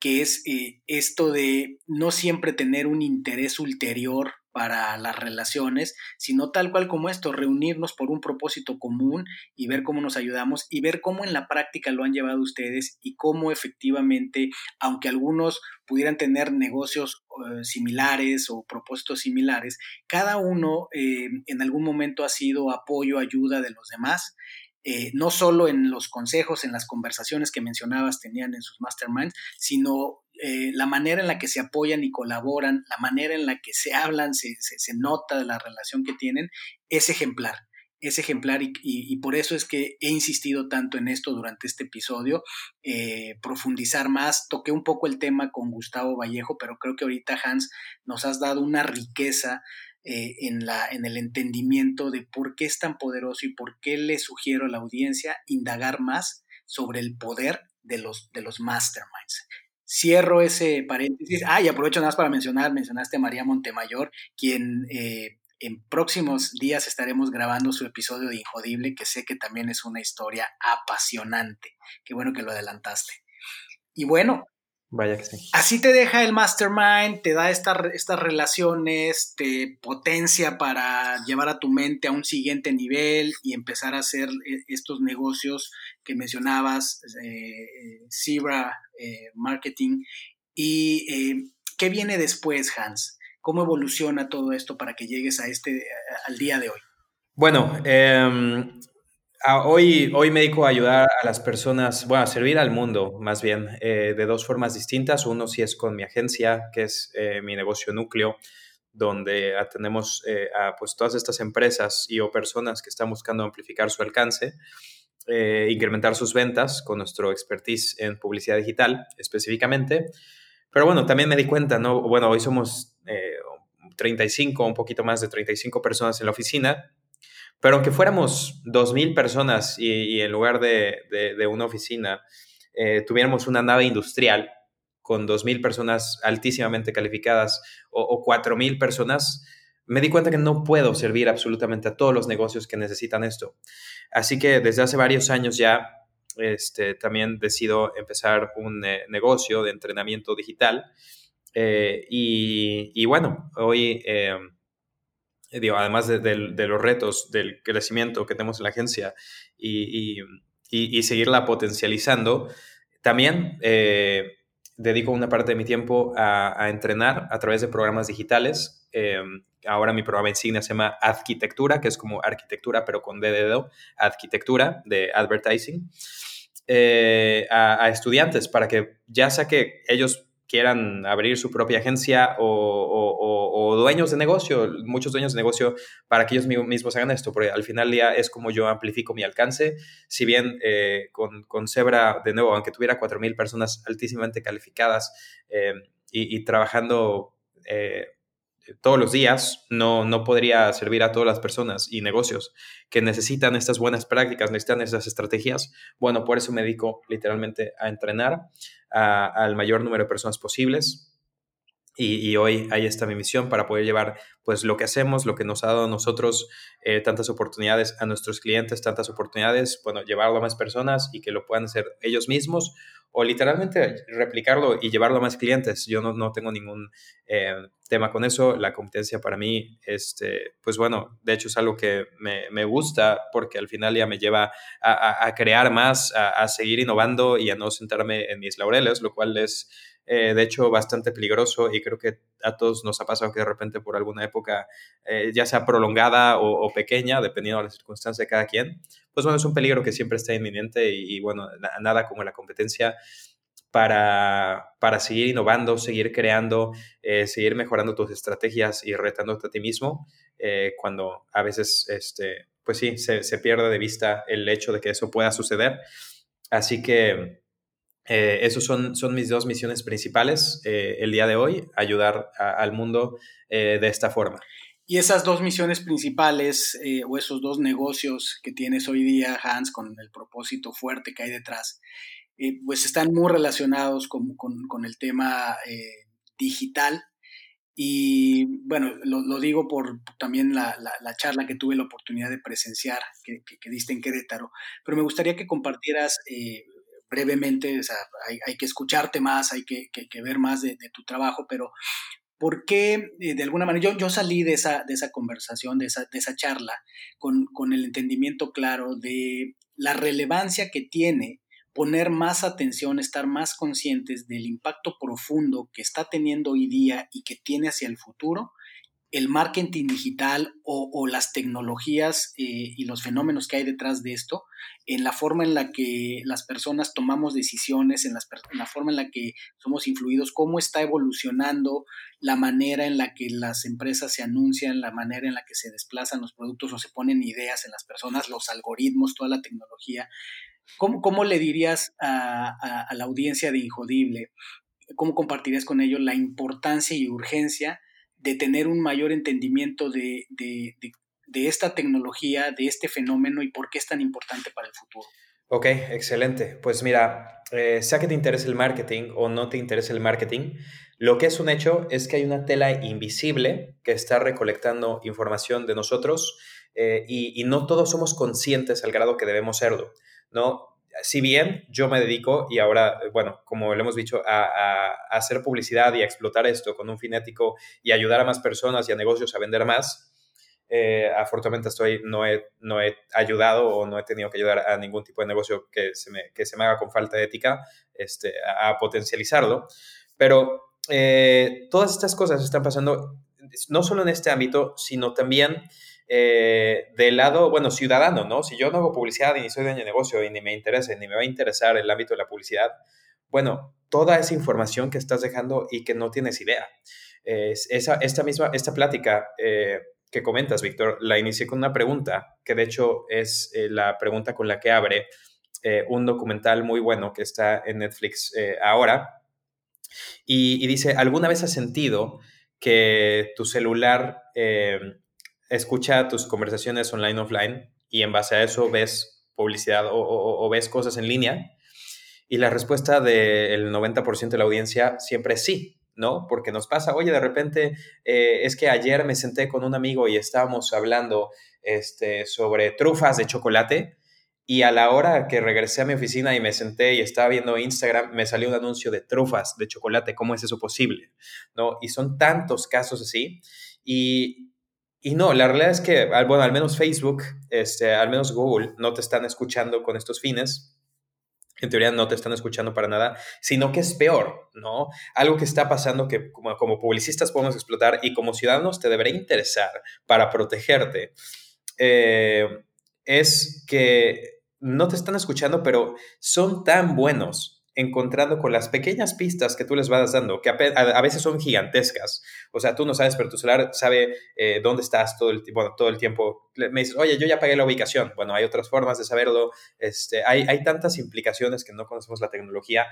que es eh, esto de no siempre tener un interés ulterior para las relaciones, sino tal cual como esto, reunirnos por un propósito común y ver cómo nos ayudamos y ver cómo en la práctica lo han llevado ustedes y cómo efectivamente, aunque algunos pudieran tener negocios eh, similares o propósitos similares, cada uno eh, en algún momento ha sido apoyo, ayuda de los demás. Eh, no solo en los consejos, en las conversaciones que mencionabas tenían en sus masterminds, sino eh, la manera en la que se apoyan y colaboran, la manera en la que se hablan, se, se, nota la relación que tienen, es ejemplar. Es ejemplar y, por eso es que he insistido tanto en esto durante este episodio, eh, profundizar más. Toqué un poco el tema con Gustavo Vallejo, pero creo que ahorita Hans nos has dado una riqueza eh, en, la, en el entendimiento de por qué es tan poderoso y por qué le sugiero a la audiencia indagar más sobre el poder de los, de los masterminds. Cierro ese paréntesis. Ah, y aprovecho nada más para mencionar, mencionaste a María Montemayor, quien eh, en próximos días estaremos grabando su episodio de Injodible, que sé que también es una historia apasionante. Qué bueno que lo adelantaste. Y bueno, Vaya que sí. Así te deja el mastermind, te da estas relaciones, te potencia para llevar a tu mente a un siguiente nivel y empezar a hacer eh, estos negocios que mencionabas, eh, Zebra eh, Marketing. ¿Y qué viene después, Hans? ¿Cómo evoluciona todo esto para que llegues a este, al día de hoy? Bueno, eh, hoy, hoy me dedico a ayudar a las personas, bueno, a servir al mundo más bien, eh, de dos formas distintas. Uno sí es con mi agencia, que es eh, mi negocio núcleo, donde atendemos eh, a pues, todas estas empresas y o personas que están buscando amplificar su alcance, incrementar sus ventas con nuestro expertise en publicidad digital específicamente. Pero bueno, también me di cuenta, ¿no? Bueno, hoy somos 35, un poquito más de 35 personas en la oficina pero aunque fuéramos 2.000 personas y, en lugar de, una oficina eh, tuviéramos una nave industrial con 2.000 personas altísimamente calificadas o, o 4.000 personas, me di cuenta que no puedo servir absolutamente a todos los negocios que necesitan esto. Así que desde hace varios años ya este, también decido empezar un eh, negocio de entrenamiento digital. Eh, y, y, bueno, hoy eh, digo, además de, los retos del crecimiento que tenemos en la agencia y, seguirla potencializando, también eh, dedico una parte de mi tiempo a, entrenar a través de programas digitales. Eh, ahora mi programa insignia se llama Arquitectura, que es como arquitectura, pero con D de dedo, arquitectura de advertising, a, a, estudiantes para que ya sea que ellos quieran abrir su propia agencia o, dueños de negocio, muchos dueños de negocio, para que ellos mismos hagan esto, porque al final día es como yo amplifico mi alcance. Si bien eh, con, con Zebra, de nuevo, aunque tuviera 4.000 personas altísimamente calificadas eh, y, trabajando eh, todos los días, no, no podría servir a todas las personas y negocios que necesitan estas buenas prácticas, necesitan esas estrategias. Bueno, por eso me dedico literalmente a entrenar al mayor número de personas posibles. Y, hoy ahí está mi misión para poder llevar pues lo que hacemos, lo que nos ha dado a nosotros eh, tantas oportunidades, a nuestros clientes tantas oportunidades, bueno, llevarlo a más personas y que lo puedan hacer ellos mismos o literalmente replicarlo y llevarlo a más clientes. Yo no, no tengo ningún eh, tema con eso. La competencia para mí, este, pues bueno, de hecho es algo que me, me gusta porque al final ya me lleva a, crear más, a, a, seguir innovando y a no sentarme en mis laureles, lo cual es eh, de hecho bastante peligroso y creo que a todos nos ha pasado que de repente por alguna época, eh, ya sea prolongada o, pequeña, dependiendo de la circunstancia de cada quien, pues bueno, es un peligro que siempre está inminente y, bueno, nada como la competencia para, para, seguir innovando, seguir creando, eh, seguir mejorando tus estrategias y retándote a ti mismo, cuando a veces, este, pues sí, se, se pierde de vista el hecho de que eso pueda suceder. Así que eh, esas son, son mis dos misiones principales eh, el día de hoy, ayudar al mundo eh, de esta forma. Y esas dos misiones principales o esos dos negocios que tienes hoy día, Hans, con el propósito fuerte que hay detrás, pues están muy relacionados con, con, el tema digital. Y bueno, lo, digo por también la, la, charla que tuve la oportunidad de presenciar que, que, diste en Querétaro, pero me gustaría que compartieras brevemente, o sea, hay, que escucharte más, hay que, ver más de, tu trabajo, pero ¿por qué eh, de alguna manera yo, salí de esa, conversación, de esa, charla, con el entendimiento claro de la relevancia que tiene poner más atención, estar más conscientes del impacto profundo que está teniendo hoy día y que tiene hacia el futuro el marketing digital o, las tecnologías eh, y los fenómenos que hay detrás de esto, en la forma en la que las personas tomamos decisiones, en, la forma en la que somos influidos, cómo está evolucionando la manera en la que las empresas se anuncian, la manera en la que se desplazan los productos o se ponen ideas en las personas, los algoritmos, toda la tecnología. ¿Cómo, le dirías a, a la audiencia de Injodible, cómo compartirías con ellos la importancia y urgencia de tener un mayor entendimiento de, esta tecnología, de este fenómeno y por qué es tan importante para el futuro. Ok, excelente. Pues mira, eh, sea que te interese el marketing o no te interese el marketing, lo que es un hecho es que hay una tela invisible que está recolectando información de nosotros eh, y, y, no todos somos conscientes al grado que debemos serlo, ¿no? Si bien yo me dedico, y ahora, bueno, como lo hemos dicho, a, hacer publicidad y a explotar esto con un fin ético y ayudar a más personas y a negocios a vender más, eh, afortunadamente estoy, no he, no he ayudado o no he tenido que ayudar a ningún tipo de negocio que se me, que se me haga con falta de ética este, a, potencializarlo. Pero eh, todas estas cosas están pasando no solo en este ámbito, sino también eh, del lado, bueno, ciudadano, ¿no? Si yo no hago publicidad y ni soy dueño de negocio y ni me interesa, ni me va a interesar el ámbito de la publicidad, bueno, toda esa información que estás dejando y que no tienes idea. esa, esta misma, esta plática eh, que comentas, Víctor, la inicié con una pregunta, que de hecho es eh, la pregunta con la que abre un documental muy bueno que está en Netflix ahora. Y, y, dice, ¿alguna vez has sentido que tu celular escucha tus conversaciones online, offline, y en base a eso ves publicidad o, ves cosas en línea. Y la respuesta del 90% de la audiencia siempre es sí, ¿no? Porque nos pasa, oye, de repente eh, es que ayer me senté con un amigo y estábamos hablando este, sobre trufas de chocolate y a la hora que regresé a mi oficina y me senté y estaba viendo Instagram, me salió un anuncio de trufas de chocolate. ¿Cómo es eso posible? ¿No? Y son tantos casos así. Y, y no, la realidad es que, bueno, al menos Facebook, este, al menos Google, no te están escuchando con estos fines. En teoría no te están escuchando para nada, sino que es peor, ¿no? Algo que está pasando que como, como publicistas podemos explotar y como ciudadanos te debería interesar para protegerte, eh, es que no te están escuchando, pero son tan buenos encontrando con las pequeñas pistas que tú les vas dando, que a, veces son gigantescas. O sea, tú no sabes, pero tu celular sabe eh, dónde estás todo el, bueno, todo el tiempo. Me dices, oye, yo ya pagué la ubicación. Bueno, hay otras formas de saberlo. Este, hay, hay tantas implicaciones que no conocemos la tecnología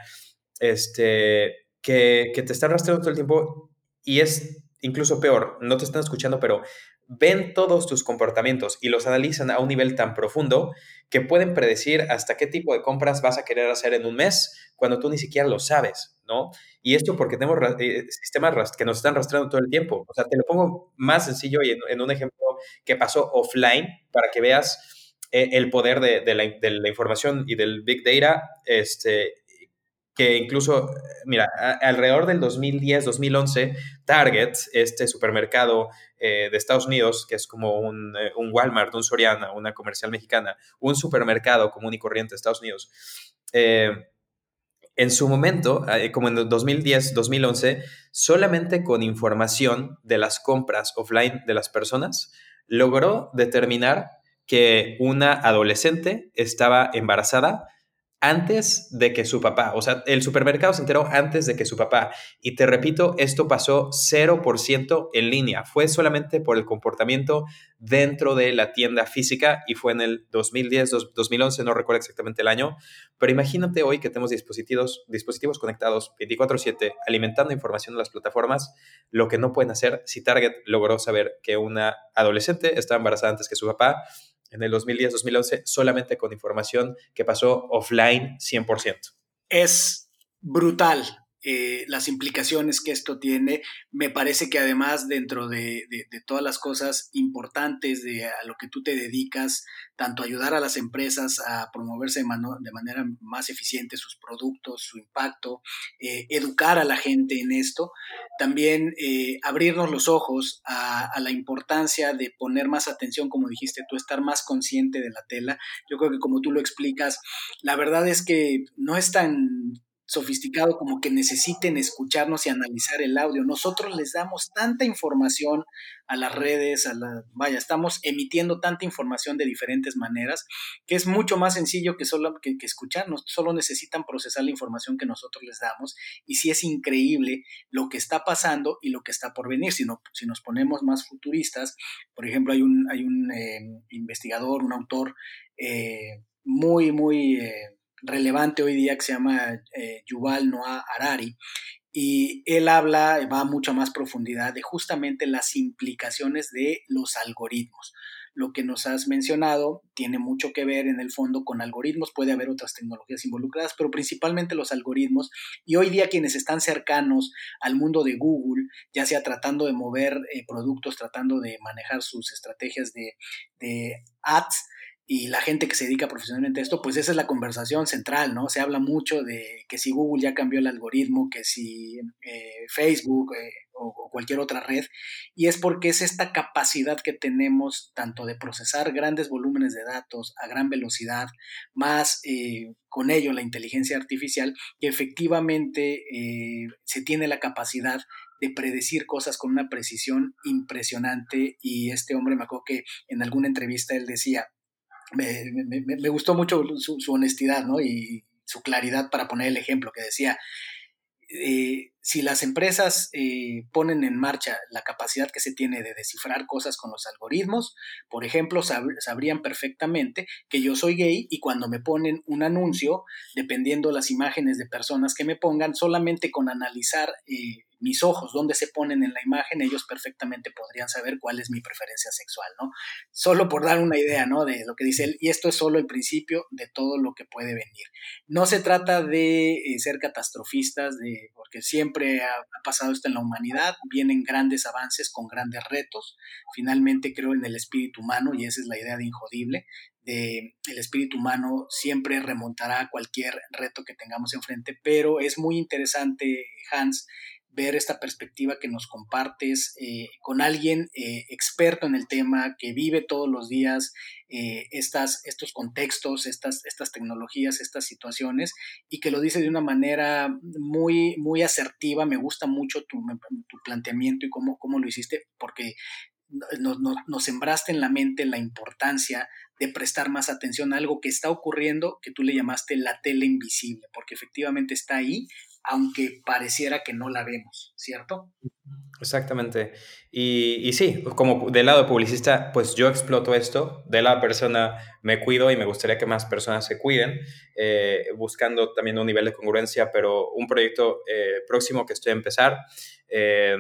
este, que, que te están rastreando todo el tiempo y es incluso peor, no te están escuchando, pero ven todos tus comportamientos y los analizan a un nivel tan profundo que pueden predecir hasta qué tipo de compras vas a querer hacer en un mes cuando tú ni siquiera lo sabes, ¿no? Y esto porque tenemos eh, sistemas que nos están rastreando todo el tiempo. O sea, te lo pongo más sencillo y en, un ejemplo que pasó offline para que veas eh, el poder de, la, información y del big data este, que incluso, mira, alrededor del 2010, 2011, Target, este supermercado eh, de Estados Unidos, que es como un, eh, un, Walmart, un Soriana, una comercial mexicana, un supermercado común y corriente de Estados Unidos, eh, en su momento, como en 2010, 2011, solamente con información de las compras offline de las personas, logró determinar que una adolescente estaba embarazada antes de que su papá, o sea, el supermercado se enteró antes de que su papá. Y te repito, esto pasó 0% en línea. Fue solamente por el comportamiento dentro de la tienda física y fue en el 2010, 2011, no recuerdo exactamente el año. Pero imagínate hoy que tenemos dispositivos, dispositivos conectados 24/7 alimentando información de las plataformas, lo que no pueden hacer si Target logró saber que una adolescente estaba embarazada antes que su papá en el 2010-2011 solamente con información que pasó offline 100%. Es brutal. Eh, las implicaciones que esto tiene. Me parece que además dentro de, todas las cosas importantes de a lo que tú te dedicas, tanto ayudar a las empresas a promoverse de, manera más eficiente sus productos, su impacto, eh, educar a la gente en esto, también eh, abrirnos los ojos a, a, la importancia de poner más atención, como dijiste tú, estar más consciente de la tela. Yo creo que como tú lo explicas, la verdad es que no es tan sofisticado como que necesiten escucharnos y analizar el audio. Nosotros les damos tanta información a las redes, a la, vaya, estamos emitiendo tanta información de diferentes maneras que es mucho más sencillo que solo que, escucharnos. Solo necesitan procesar la información que nosotros les damos y sí es increíble lo que está pasando y lo que está por venir. Si, no, si nos ponemos más futuristas, por ejemplo, hay un, hay un eh, investigador, un autor eh, muy, muy... Eh, relevante hoy día que se llama eh, Yuval Noah Harari. Y él habla, va a mucha más profundidad de justamente las implicaciones de los algoritmos. Lo que nos has mencionado tiene mucho que ver en el fondo con algoritmos, puede haber otras tecnologías involucradas, pero principalmente los algoritmos. Y hoy día quienes están cercanos al mundo de Google, ya sea tratando de mover eh, productos, tratando de manejar sus estrategias de, de ads, y la gente que se dedica profesionalmente a esto, pues esa es la conversación central, ¿no? Se habla mucho de que si Google ya cambió el algoritmo, que si eh, Facebook eh, o, cualquier otra red, y es porque es esta capacidad que tenemos tanto de procesar grandes volúmenes de datos a gran velocidad, más eh, con ello la inteligencia artificial, que efectivamente se tiene la capacidad de predecir cosas con una precisión impresionante y este hombre me acuerdo que en alguna entrevista él decía, me, gustó mucho su, honestidad ¿no? y su claridad para poner el ejemplo que decía, eh, si las empresas eh, ponen en marcha la capacidad que se tiene de descifrar cosas con los algoritmos, por ejemplo, sabrían perfectamente que yo soy gay y cuando me ponen un anuncio, dependiendo las imágenes de personas que me pongan, solamente con analizar eh, mis ojos, dónde se ponen en la imagen, ellos perfectamente podrían saber cuál es mi preferencia sexual, ¿no? Solo por dar una idea, ¿no? De lo que dice él, y esto es solo el principio de todo lo que puede venir. No se trata de eh, ser catastrofistas, de, porque siempre ha, pasado esto en la humanidad, vienen grandes avances con grandes retos. Finalmente creo en el espíritu humano, y esa es la idea de Injodible, de el espíritu humano siempre remontará a cualquier reto que tengamos enfrente, pero es muy interesante, Hans, ver esta perspectiva que nos compartes eh, con alguien eh, experto en el tema, que vive todos los días eh, estas, estos contextos, estas, estas tecnologías, estas situaciones, y que lo dice de una manera muy, muy asertiva. Me gusta mucho tu, tu planteamiento y cómo, cómo lo hiciste, porque nos, nos, sembraste en la mente la importancia de prestar más atención a algo que está ocurriendo, que tú le llamaste la tele invisible, porque efectivamente está ahí, aunque pareciera que no la vemos, ¿cierto? Exactamente. Y, y, sí, como del lado publicista, pues yo exploto esto, de la persona me cuido y me gustaría que más personas se cuiden, eh, buscando también un nivel de congruencia, pero un proyecto eh, próximo que estoy a empezar. Eh,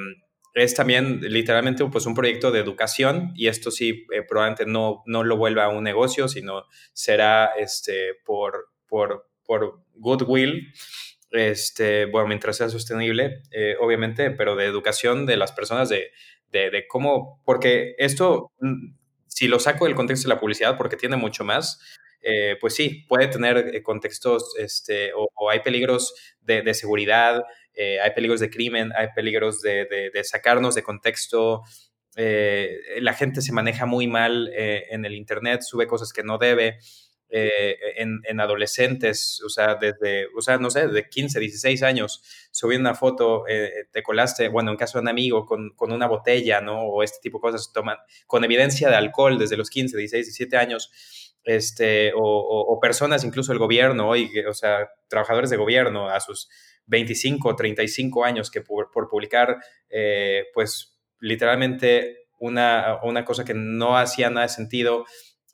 es también literalmente pues, un proyecto de educación y esto sí probablemente no, no lo vuelva a un negocio, sino será este, por, por, por goodwill este, bueno, mientras sea sostenible, eh, obviamente, pero de educación de las personas, de, de, cómo, porque esto, mm, si lo saco del contexto de la publicidad, porque tiene mucho más, eh, pues sí, puede tener eh, contextos, este, o, hay peligros de, de seguridad, hay peligros de crimen, hay peligros de, de sacarnos de contexto, la gente se maneja muy mal en el Internet, sube cosas que no debe. Eh, en, adolescentes, o sea, desde, o sea, no sé, de 15, 16 años, subí una foto, eh, te colaste, bueno, en caso de un amigo, con, con, una botella, ¿no? O este tipo de cosas, toman con evidencia de alcohol desde los 15, 16, 17 años, este, o, o, personas, incluso el gobierno, hoy, o sea, trabajadores de gobierno a sus 25, 35 años que por, por publicar, eh, pues, literalmente una, una cosa que no hacía nada de sentido,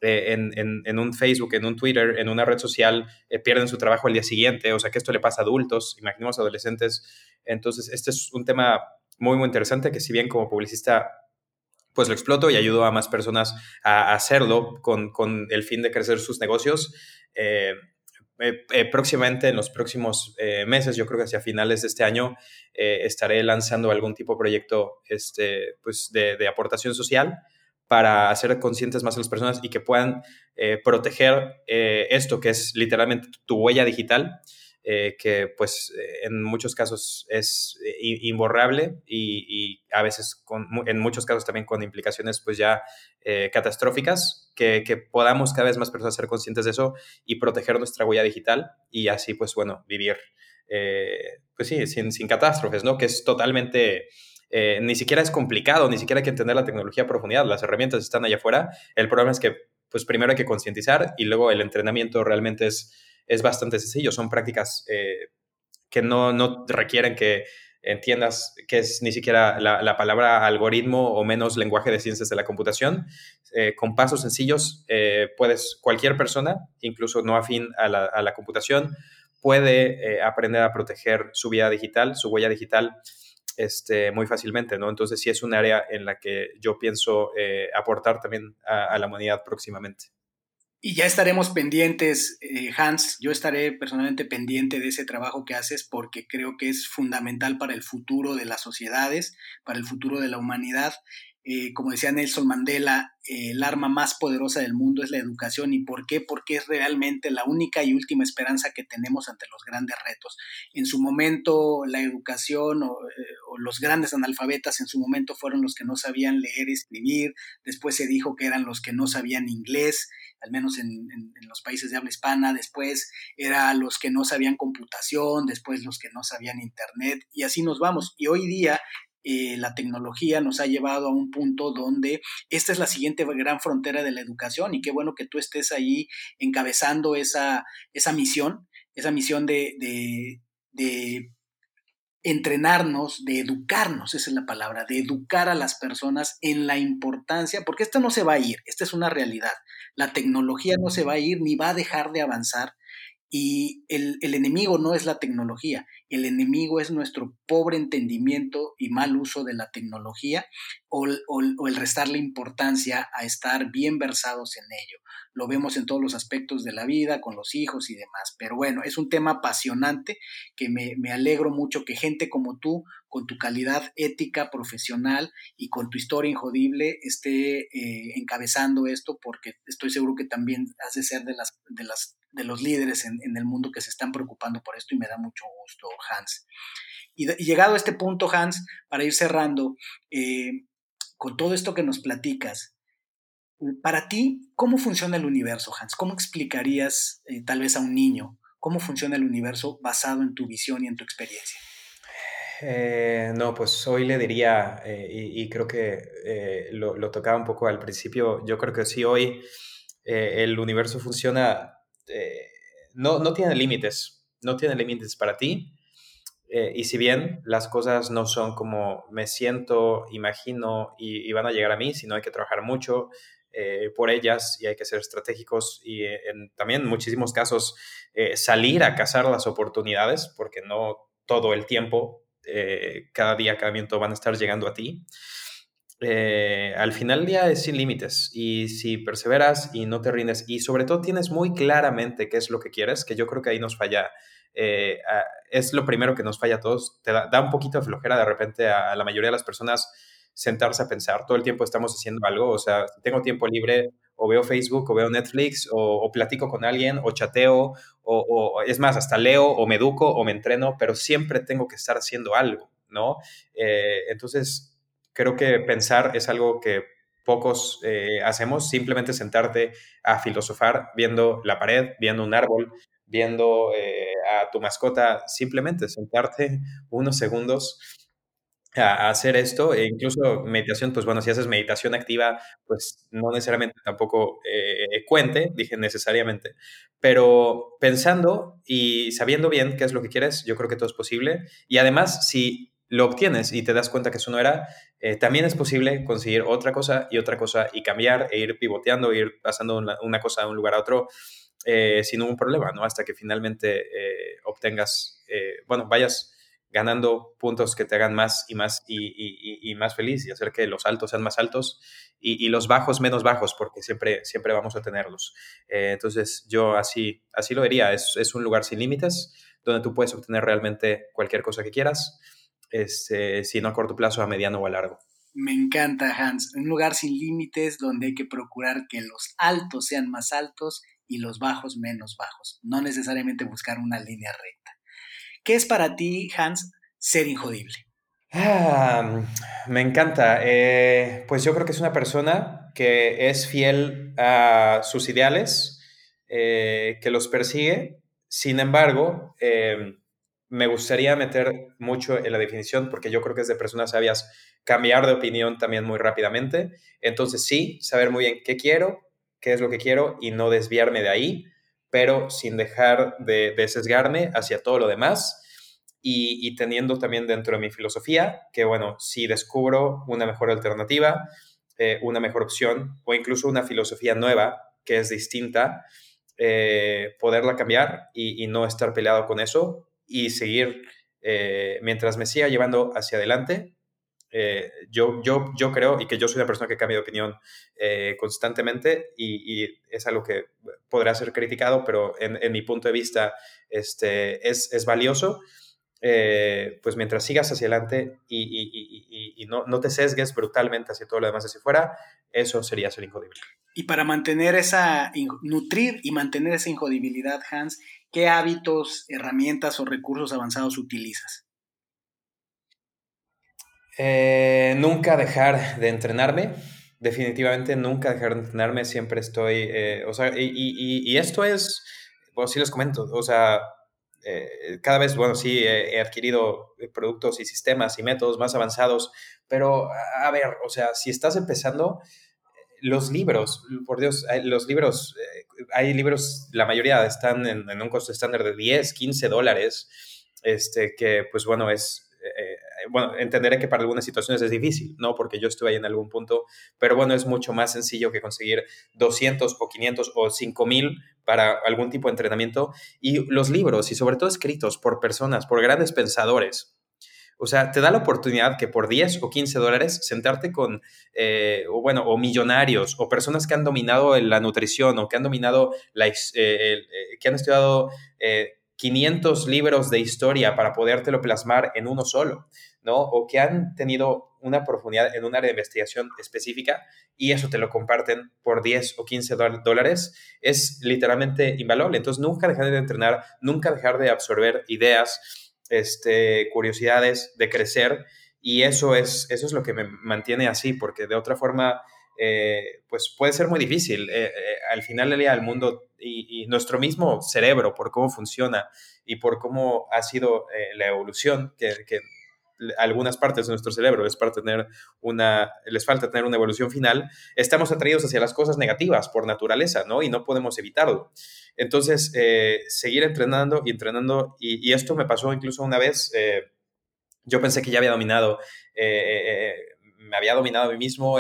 eh, en, un Facebook, en un Twitter, en una red social, eh, pierden su trabajo al día siguiente. O sea que esto le pasa a adultos, imaginemos adolescentes. Entonces, este es un tema muy, muy interesante que si bien como publicista pues lo exploto y ayudo a más personas a hacerlo con, el fin de crecer sus negocios. Eh, próximamente, en los próximos meses, yo creo que hacia finales de este año, estaré lanzando algún tipo de proyecto este, pues de, de aportación social para hacer conscientes más a las personas y que puedan eh, proteger eh, esto que es literalmente tu huella digital, eh, que pues en muchos casos es imborrable y, a veces en muchos casos también con implicaciones pues ya catastróficas, que, que, podamos cada vez más personas ser conscientes de eso y proteger nuestra huella digital y así pues bueno, vivir pues sí, sin, sin catástrofes, ¿no? Que es totalmente eh, ni siquiera es complicado, ni siquiera hay que entender la tecnología a profundidad, las herramientas están allá afuera. El problema es que, pues primero hay que concientizar y luego el entrenamiento realmente es, es bastante sencillo. Son prácticas eh, que no, no requieren que entiendas qué es ni siquiera la, palabra algoritmo o menos lenguaje de ciencias de la computación. Eh, con pasos sencillos, puedes, cualquier persona, incluso no afín a la, a la computación, puede aprender a proteger su vida digital, su huella digital este, muy fácilmente, ¿no? Entonces sí es un área en la que yo pienso eh, aportar también a, la humanidad próximamente. Y ya estaremos pendientes, eh, Hans, yo estaré personalmente pendiente de ese trabajo que haces porque creo que es fundamental para el futuro de las sociedades, para el futuro de la humanidad eh, como decía Nelson Mandela, eh, el arma más poderosa del mundo es la educación. ¿Y por qué? Porque es realmente la única y última esperanza que tenemos ante los grandes retos. En su momento, la educación o, eh, los grandes analfabetas en su momento fueron los que no sabían leer y escribir. Después se dijo que eran los que no sabían inglés, al menos en, en los países de habla hispana. Después eran los que no sabían computación, después los que no sabían internet. Y así nos vamos. Y hoy día eh, la tecnología nos ha llevado a un punto donde esta es la siguiente gran frontera de la educación y qué bueno que tú estés ahí encabezando esa, esa misión, esa misión de, de, de entrenarnos, de educarnos, esa es la palabra, de educar a las personas en la importancia, porque esto no se va a ir, esta es una realidad. La tecnología no se va a ir ni va a dejar de avanzar y el, el, enemigo no es la tecnología, el enemigo es nuestro pobre entendimiento y mal uso de la tecnología o, o, el restarle importancia a estar bien versados en ello. Lo vemos en todos los aspectos de la vida, con los hijos y demás. Pero bueno, es un tema apasionante que me, me alegro mucho que gente como tú, con tu calidad ética, profesional y con tu historia injodible, esté eh, encabezando esto, porque estoy seguro que también has de ser de las, de las de los líderes en, el mundo que se están preocupando por esto y me da mucho gusto, Hans. Y, llegado a este punto, Hans, para ir cerrando, eh, con todo esto que nos platicas, para ti, ¿cómo funciona el universo, Hans? ¿Cómo explicarías eh, tal vez a un niño cómo funciona el universo basado en tu visión y en tu experiencia? Eh, no, pues hoy le diría, y, creo que lo, lo, tocaba un poco al principio, yo creo que sí, hoy el universo funciona eh, no, no tiene límites, no tiene límites para ti. Eh, y si bien las cosas no son como me siento, imagino y, van a llegar a mí, sino hay que trabajar mucho eh, por ellas y hay que ser estratégicos y en, también en muchísimos casos salir a cazar las oportunidades, porque no todo el tiempo, cada día, cada minuto van a estar llegando a ti. Eh, al final del día es sin límites y si perseveras y no te rindes y sobre todo tienes muy claramente qué es lo que quieres, que yo creo que ahí nos falla, eh, es lo primero que nos falla a todos, te da, un poquito de flojera de repente a, la mayoría de las personas sentarse a pensar, todo el tiempo estamos haciendo algo, o sea, tengo tiempo libre o veo Facebook o veo Netflix o, platico con alguien o chateo o, es más, hasta leo o me educo o me entreno, pero siempre tengo que estar haciendo algo, ¿no? Eh, entonces, creo que pensar es algo que pocos eh, hacemos, simplemente sentarte a filosofar viendo la pared, viendo un árbol, viendo eh, a tu mascota, simplemente sentarte unos segundos a, hacer esto, e incluso meditación, pues bueno, si haces meditación activa, pues no necesariamente tampoco eh, cuente, dije necesariamente, pero pensando y sabiendo bien qué es lo que quieres, yo creo que todo es posible. Y además, si lo obtienes y te das cuenta que eso no era, eh, también es posible conseguir otra cosa y otra cosa y cambiar e ir pivoteando, ir pasando una, cosa de un lugar a otro eh, sin ningún problema, ¿no? Hasta que finalmente eh, obtengas, bueno, vayas ganando puntos que te hagan más y más y, más feliz y hacer que los altos sean más altos y, los bajos menos bajos, porque siempre, siempre vamos a tenerlos. Eh, entonces yo así, así lo diría, es, es, un lugar sin límites donde tú puedes obtener realmente cualquier cosa que quieras, este, si no a corto plazo, a mediano o a largo. Me encanta, Hans. Un lugar sin límites donde hay que procurar que los altos sean más altos y los bajos menos bajos. No necesariamente buscar una línea recta. ¿Qué es para ti, Hans, ser injodible? Ah, me encanta. Eh, pues yo creo que es una persona que es fiel a sus ideales, eh, que los persigue. Sin embargo, eh, me gustaría meter mucho en la definición porque yo creo que es de personas sabias cambiar de opinión también muy rápidamente. Entonces sí, saber muy bien qué quiero, qué es lo que quiero y no desviarme de ahí, pero sin dejar de, sesgarme hacia todo lo demás y, teniendo también dentro de mi filosofía que, bueno, si descubro una mejor alternativa, eh, una mejor opción o incluso una filosofía nueva que es distinta, eh, poderla cambiar y no estar peleado con eso y seguir, eh, mientras me siga llevando hacia adelante, eh, yo, yo, yo creo, y que yo soy una persona que cambia de opinión eh, constantemente, y, es algo que podrá ser criticado, pero en, mi punto de vista este, es, es valioso. pues mientras sigas hacia adelante y, y, no, no, te sesgues brutalmente hacia todo lo demás hacia fuera, eso sería ser injodible. Y para mantener esa, nutrir y mantener esa injodibilidad, Hans, ¿Qué hábitos, herramientas o recursos avanzados utilizas? Eh, nunca dejar de entrenarme. Definitivamente nunca dejar de entrenarme. Siempre estoy. Eh, o sea, y, esto es. Bueno, sí les comento. O sea, eh, cada vez, bueno, sí, he, adquirido productos y sistemas y métodos más avanzados. Pero, a ver, o sea, si estás empezando, los libros, por Dios, los libros hay libros, la mayoría están en, un costo estándar de 10, 15 dólares, este, que pues bueno, es, eh, bueno, entenderé que para algunas situaciones es difícil, ¿no? Porque yo estuve ahí en algún punto, pero bueno, es mucho más sencillo que conseguir 200 o 500 o 5000 para algún tipo de entrenamiento. Y los libros, y sobre todo escritos por personas, por grandes pensadores, o sea, te da la oportunidad que por 10 o 15 dólares sentarte con, eh, o bueno, o millonarios, o personas que han dominado la nutrición, o que han dominado, eh, eh, que han estudiado 500 libros de historia para podértelo plasmar en uno solo, ¿no? O que han tenido una profundidad en un área de investigación específica y eso te lo comparten por 10 o 15 dólares, es literalmente invaluable. Entonces, nunca dejar de entrenar, nunca dejar de absorber ideas, este, curiosidades de crecer y eso es, eso es lo que me mantiene así, porque de otra forma, eh, pues puede ser muy difícil. Eh, eh, al final del día, el mundo y, nuestro mismo cerebro, por cómo funciona y por cómo ha sido la evolución que algunas partes de nuestro cerebro les, falta tener una evolución final, estamos atraídos hacia las cosas negativas por naturaleza, ¿no? Y no podemos evitarlo. Entonces, eh, seguir entrenando y entrenando, y, esto me pasó incluso una vez, eh, yo pensé que ya había dominado, eh, me había dominado a mí mismo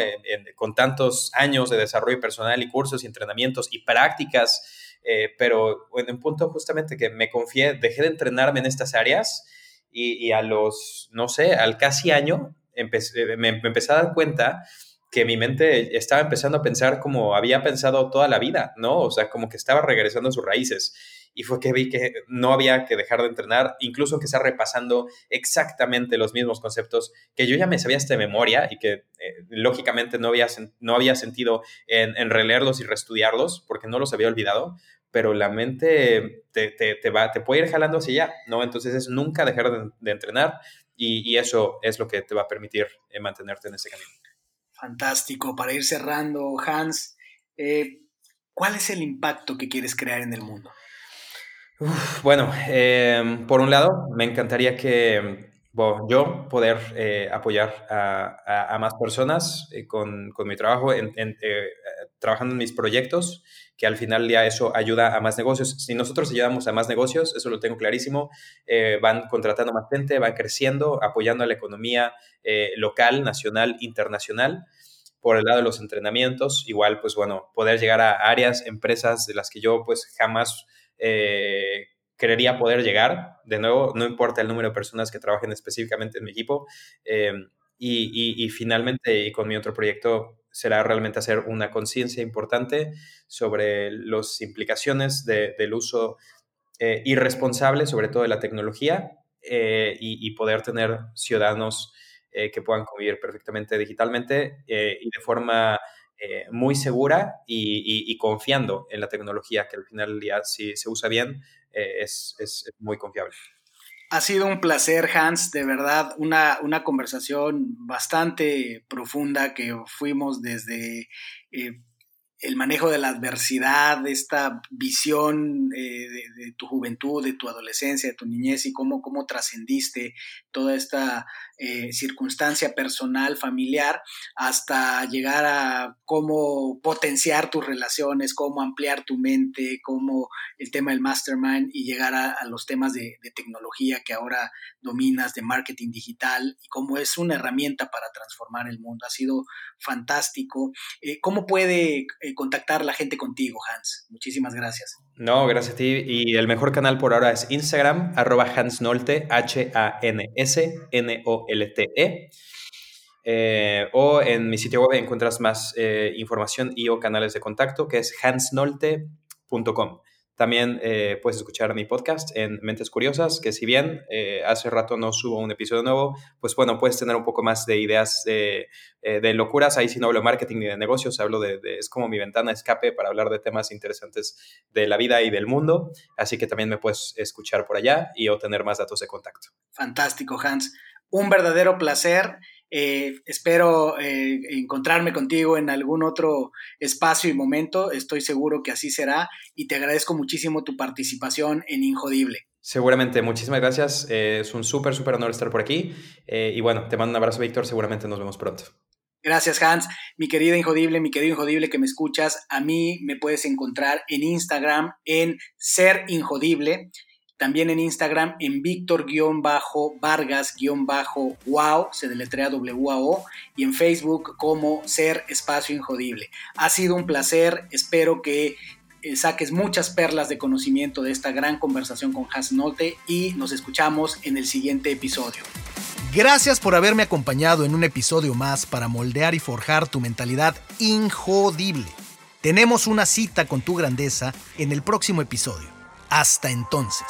con tantos años de desarrollo personal y cursos y entrenamientos y prácticas, pero en un punto justamente que me confié, dejé de entrenarme en estas áreas y, a los, no sé, al casi año, empecé, me, empecé a dar cuenta que mi mente estaba empezando a pensar como había pensado toda la vida, ¿no? O sea, como que estaba regresando a sus raíces. Y fue que vi que no había que dejar de entrenar, incluso que está repasando exactamente los mismos conceptos que yo ya me sabía de memoria y que eh, lógicamente no había, no había sentido en, en releerlos y reestudiarlos porque no los había olvidado, pero la mente te, te, te, va, te puede ir jalando hacia allá, ¿no? Entonces es nunca dejar de, entrenar y, y, eso es lo que te va a permitir eh, mantenerte en ese camino. Fantástico. Para ir cerrando, Hans, eh, ¿cuál es el impacto que quieres crear en el mundo? Bueno, em, por un lado, me encantaría que yo poder eh, apoyar a, más personas con, con, mi trabajo, en, trabajando en mis proyectos que al final ya eso ayuda a más negocios. Si nosotros ayudamos a más negocios, eso lo tengo clarísimo, eh, van contratando más gente, van creciendo, apoyando a la economía eh, local, nacional, internacional. Por el lado de los entrenamientos, igual, pues bueno, poder llegar a áreas, empresas de las que yo pues jamás eh, creería poder llegar. De nuevo, no importa el número de personas que trabajen específicamente en mi equipo. Eh, y, finalmente, y con mi otro proyecto, será realmente hacer una conciencia importante sobre las implicaciones del uso eh, irresponsable, sobre todo de la tecnología, eh, y, poder tener ciudadanos que puedan convivir perfectamente digitalmente y de forma muy segura y, confiando en la tecnología, que al final si se usa bien, es, es, muy confiable. Ha sido un placer, Hans, de verdad, una, una conversación bastante profunda que fuimos desde eh, el manejo de la adversidad, esta visión eh, de, tu juventud, de tu adolescencia, de tu niñez y cómo, cómo trascendiste toda esta eh, circunstancia personal, familiar, hasta llegar a cómo potenciar tus relaciones, cómo ampliar tu mente, cómo el tema del mastermind y llegar a, los temas de, tecnología que ahora dominas, de marketing digital y cómo es una herramienta para transformar el mundo. Ha sido fantástico. Eh, ¿Cómo puede eh, contactar la gente contigo, Hans? Muchísimas gracias. No, gracias a ti. Y el mejor canal por ahora es Instagram, arroba Hans Nolte, H-A-N-S-N-O-L-T-E. Eh, o en mi sitio web encuentras más información y o canales de contacto que es hansnolte.com. También eh, puedes escuchar mi podcast en Mentes Curiosas, que si bien eh, hace rato no subo un episodio nuevo, pues bueno, puedes tener un poco más de ideas de, eh, locuras. Ahí sí no hablo de marketing ni de negocios, hablo de, es como mi ventana de escape para hablar de temas interesantes de la vida y del mundo. Así que también me puedes escuchar por allá y obtener más datos de contacto. Fantástico, Hans. Un verdadero placer. Eh, espero eh, encontrarme contigo en algún otro espacio y momento. Estoy seguro que así será y te agradezco muchísimo tu participación en Injodible. Seguramente, muchísimas gracias. Eh, es un súper, súper honor estar por aquí. y bueno, te mando un abrazo, Víctor. Seguramente nos vemos pronto. Gracias, Hans. Mi querida Injodible, mi querido Injodible que me escuchas, a mí me puedes encontrar en Instagram en Ser Injodible. También en Instagram en Víctor-Vargas-Wow, se deletrea W-A-O, y en Facebook como Ser Espacio Injodible. Ha sido un placer, espero que eh, saques muchas perlas de conocimiento de esta gran conversación con Nolte y nos escuchamos en el siguiente episodio. Gracias por haberme acompañado en un episodio más para moldear y forjar tu mentalidad injodible. Tenemos una cita con tu grandeza en el próximo episodio. Hasta entonces.